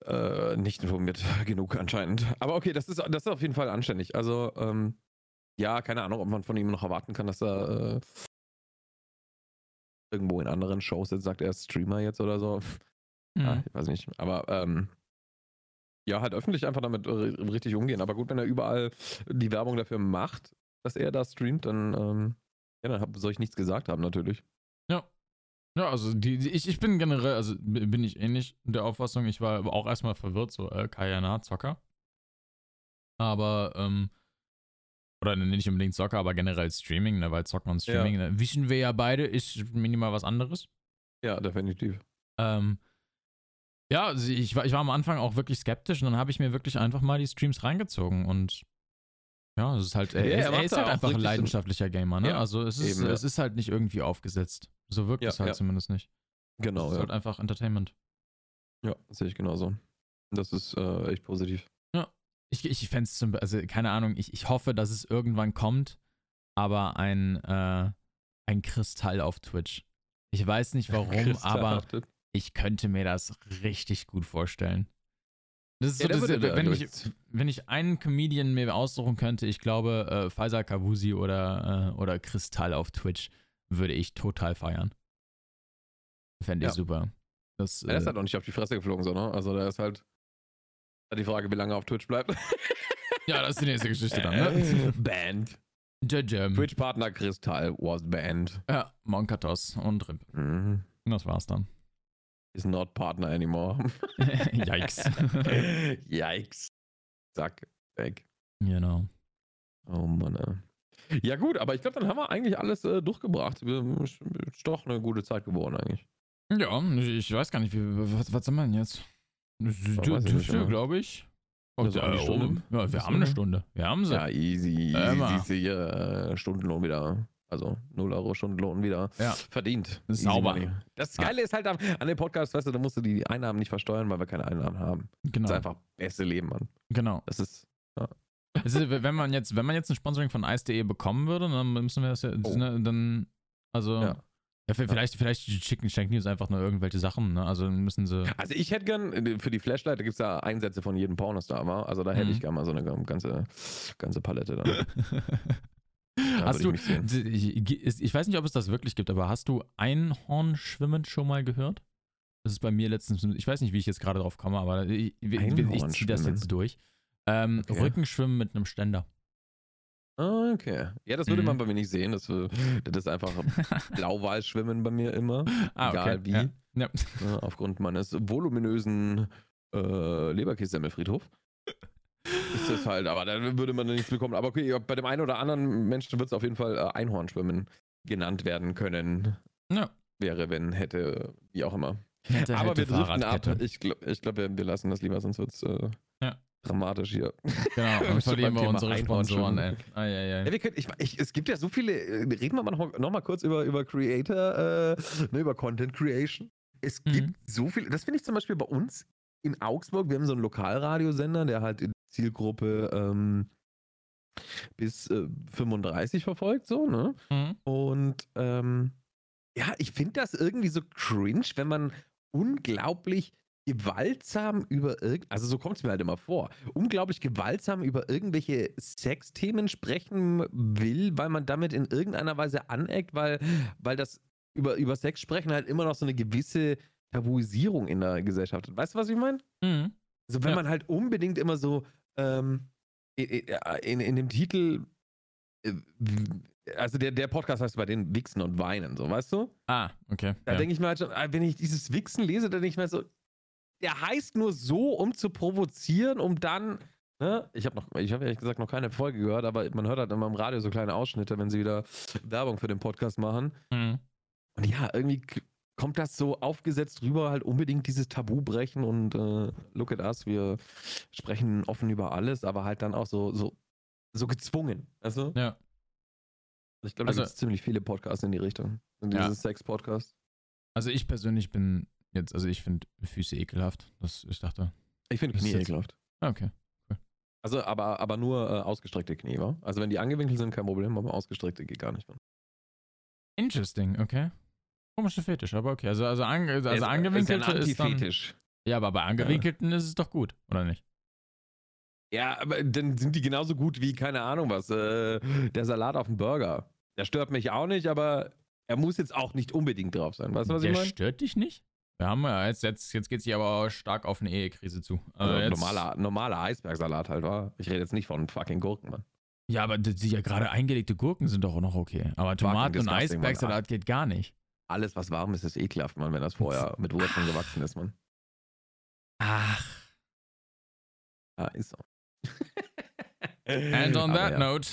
äh, äh, nicht informiert genug anscheinend. Aber okay, das ist, das ist auf jeden Fall anständig. Also, ähm, ja, keine Ahnung, ob man von ihm noch erwarten kann, dass er äh, irgendwo in anderen Shows jetzt sagt, er ist Streamer jetzt oder so. Mhm. Ja, ich weiß nicht. Aber ähm, ja, halt öffentlich einfach damit richtig umgehen. Aber gut, wenn er überall die Werbung dafür macht, dass er da streamt, dann, ähm, ja, dann hab, soll ich nichts gesagt haben, natürlich. Ja. Ja, also die, die, ich, ich bin generell, also bin ich ähnlich der Auffassung. Ich war aber auch erstmal verwirrt, so äh, Kayana, Zocker. Aber, ähm, oder nicht unbedingt Zocker, aber generell Streaming, ne, weil Zocken und Streaming, ne, wissen wir ja beide, ist minimal was anderes. Ja, definitiv. Ähm, ja, also ich, war, ich war am Anfang auch wirklich skeptisch und dann habe ich mir wirklich einfach mal die Streams reingezogen und ja, es ist halt, er, Ja, er ist- er ist halt einfach ein leidenschaftlicher Gamer, ne? Ja, also es ist, eben, ja. es ist halt nicht irgendwie aufgesetzt. So wirkt Ja, es halt ja. zumindest nicht. Genau, es ist ja. halt einfach Entertainment. Ja, sehe ich genauso. Das ist äh, echt positiv. Ich, ich fände es zum also keine Ahnung, ich, ich hoffe, dass es irgendwann kommt, aber ein, äh, ein Kristall auf Twitch. Ich weiß nicht warum, aber ich könnte mir das richtig gut vorstellen. Das ist Ja, so, das, da wenn, ich, wenn ich einen Comedian mir aussuchen könnte, ich glaube, äh, Faisal Kavusi oder, äh, oder Kristall auf Twitch würde ich total feiern. Fände ich Ja. super. Das, Er ist äh, halt auch nicht auf die Fresse geflogen, so, ne? Also, da ist halt die Frage, wie lange er auf Twitch bleibt. ja, das ist die nächste Geschichte dann, ne? Jam. Twitch-Partner Kristall was banned. Ja, Monkatos und Rip. Mhm. Das war's dann. Is not partner anymore. Yikes. Yikes. Zack, weg. genau. Oh Mann, ey. Ja gut, aber ich glaube, dann haben wir eigentlich alles äh, durchgebracht. Ist doch eine gute Zeit geworden eigentlich. Ja, ich, weiß gar nicht, wie, was, was sind wir denn jetzt? Dürfte, glaube ich. Also ja, Stunde? ja, wir haben eine? Stunde. Wir haben sie. Ja, easy, easy, easy äh, Stundenlohn wieder. Also 0 Euro Stundenlohn wieder Ja. verdient. Sauber. Das Geile ist halt am, an dem Podcast, weißt du, da musst du die Einnahmen nicht versteuern, weil wir keine Einnahmen haben. Genau. Das ist einfach beste Leben, Mann. genau. Das ist. Es ist, wenn man jetzt, wenn man jetzt ein Sponsoring von Ice.de bekommen würde, dann müssen wir das ja, Oh. ne, dann, also, Ja. ja. vielleicht, vielleicht schicken, schenken die uns einfach nur irgendwelche Sachen, ne? Also dann müssen sie. Also ich hätte gern, äh, für die Flashlight, da gibt es ja Einsätze von jedem Pornostar, war. Also da hätte Mhm. ich gern mal so eine ganze, ganze Palette dann. Da hast du, ich ich, ich weiß nicht, ob es das wirklich gibt, aber hast du Einhornschwimmen schon mal gehört? Das ist bei mir letztens, ich weiß nicht, wie ich jetzt gerade drauf komme, aber ich, ich, ziehe das jetzt durch. Ähm, Okay. Rückenschwimmen mit einemStänder. Ah, okay. Ja, das würde Mhm. man bei mir nicht sehen. Das, äh, das ist einfach Blauwalschwimmen bei mir immer. Ah, Egal wie. Ja. Ja. Ja, aufgrund meines voluminösen äh, Leberkässemmelfriedhof. Ist das halt, aber da würde man nichts bekommen. Aber okay, bei dem einen oder anderen Menschen wird es auf jeden Fall äh, Einhornschwimmen genannt werden können. Ja. Wäre, wenn, hätte, wie auch immer. Hätte, aber hätte wir driften ab. Ich glaube, glaub, wir, lassen das lieber, sonst wird es äh, Ja. dramatisch hier. Genau, dann verlieren wir unsere Sponsoren, ey. Ah, ja, ja. ja wir können, ich, ich, es gibt ja so viele, äh, reden wir mal noch, noch mal kurz über, über Creator, äh, ne, über Content Creation. Es gibt mhm. so viel, das finde ich zum Beispiel bei uns in Augsburg, wir haben so einen Lokalradiosender, der halt in Zielgruppe ähm, bis äh, 35 verfolgt, so, ne? Mhm. Und ähm, ja, ich finde das irgendwie so cringe, wenn man unglaublich gewaltsam über irgend, also so kommt es mir halt immer vor, unglaublich gewaltsam über irgendwelche Sexthemen sprechen will, weil man damit in irgendeiner Weise aneckt, weil, weil das über, über Sex sprechen halt immer noch so eine gewisse Tabuisierung in der Gesellschaft hat. Weißt du, was ich meine? Mhm. Also wenn ja. man halt unbedingt immer so ähm, in, in, dem Titel, äh, also der, der Podcast heißt bei den Wichsen und Weinen, so, weißt du? Ah, okay. Da ja. denke ich mir halt schon, ah, wenn ich dieses Wichsen lese, dann denke ich mir so, der heißt nur so, um zu provozieren, um dann. Ne? Ich habe noch, ich habe ehrlich gesagt noch keine Folge gehört, aber man hört halt immer im Radio so kleine Ausschnitte, wenn sie wieder Werbung für den Podcast machen. Mhm. Und ja, irgendwie kommt das so aufgesetzt rüber, halt unbedingt dieses Tabu brechen und äh, look at us, wir sprechen offen über alles, aber halt dann auch so, so, so gezwungen. Also? Ja. Ich glaube, da also, gibt es ziemlich viele Podcasts in die Richtung. In dieses ja. Sex-Podcast. Also ich persönlich bin jetzt, also ich finde Füße ekelhaft. Das, ich dachte. Ich finde Knie ekelhaft. Ah, okay. Cool. Also, aber, aber nur äh, ausgestreckte Knie, wa? Also wenn die angewinkelt sind, kein Problem, aber ausgestreckte geht gar nicht. Interesting, okay. Komischer Fetisch, aber okay. Also, also, ange, also ist, angewinkelte ist, ist dann, Ja, aber bei angewinkelten ja. ist es doch gut, oder nicht? Ja, aber dann sind die genauso gut wie, keine Ahnung was, äh, der Salat auf dem Burger. Der stört mich auch nicht, aber er muss jetzt auch nicht unbedingt drauf sein. Weißt du, was der ich meine? Der stört dich nicht? Wir haben ja jetzt, jetzt, jetzt geht es aber stark auf eine Ehekrise zu. Also also normaler, normaler Eisbergsalat halt, war. Ich rede jetzt nicht von fucking Gurken, Mann. Ja, aber die ja gerade eingelegte Gurken sind doch auch noch okay. Aber Tomaten und Eisbergsalat geht gar nicht alles, was warm ist, ist ekelhaft, man, wenn das vorher mit Wurzeln gewachsen ist, man. Ach. Ja, ist so. And on that ja. note.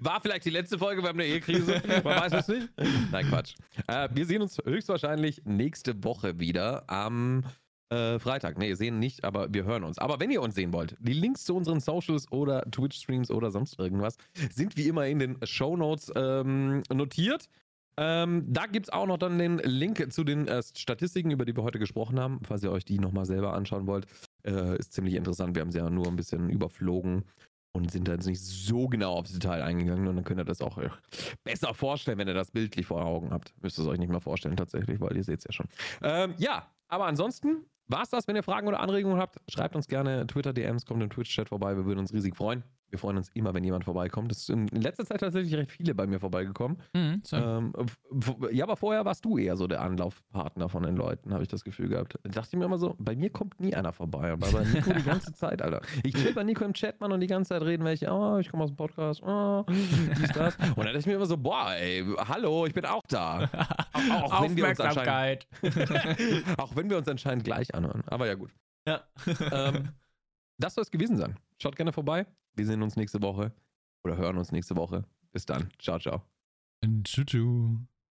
War vielleicht die letzte Folge, haben eine Ehekrise. Man weiß es nicht. Nein, Quatsch. Äh, wir sehen uns höchstwahrscheinlich nächste Woche wieder am äh, Freitag. Ne, sehen nicht, aber wir hören uns. Aber wenn ihr uns sehen wollt, die Links zu unseren Socials oder Twitch-Streams oder sonst irgendwas sind wie immer in den Show Notes ähm, notiert. Ähm, da gibt es auch noch dann den Link zu den äh, Statistiken, über die wir heute gesprochen haben, falls ihr euch die nochmal selber anschauen wollt. Äh, ist ziemlich interessant. Wir haben sie ja nur ein bisschen überflogen und sind da jetzt nicht so genau aufs Detail eingegangen und dann könnt ihr das auch äh, besser vorstellen, wenn ihr das bildlich vor Augen habt. Müsst ihr es euch nicht mehr vorstellen tatsächlich, weil ihr seht es ja schon. Ähm, ja, aber ansonsten war's das. Wenn ihr Fragen oder Anregungen habt, schreibt uns gerne Twitter-DMs, kommt im Twitch-Chat vorbei. Wir würden uns riesig freuen. Wir freuen uns immer, wenn jemand vorbeikommt. Es sind in letzter Zeit tatsächlich recht viele bei mir vorbeigekommen. Mhm, ähm, ja, aber vorher warst du eher so der Anlaufpartner von den Leuten, habe ich das Gefühl gehabt. Da dachte ich mir immer so, bei mir kommt nie einer vorbei. Aber bei Nico die ganze Zeit, Alter. Ich chill bei Nico im Chat, Mann, und die ganze Zeit reden welche, oh, ich komme aus dem Podcast, oh, dies, das. Und dann dachte ich mir immer so, boah, ey, hallo, ich bin auch da. Auch, auch wenn wir uns anscheinend, auch wenn wir uns anscheinend gleich anhören. Aber ja, gut. Ja. ähm, das soll es gewesen sein. Schaut gerne vorbei. Wir sehen uns nächste Woche oder hören uns nächste Woche. Bis dann. Ciao, ciao. Tschüss.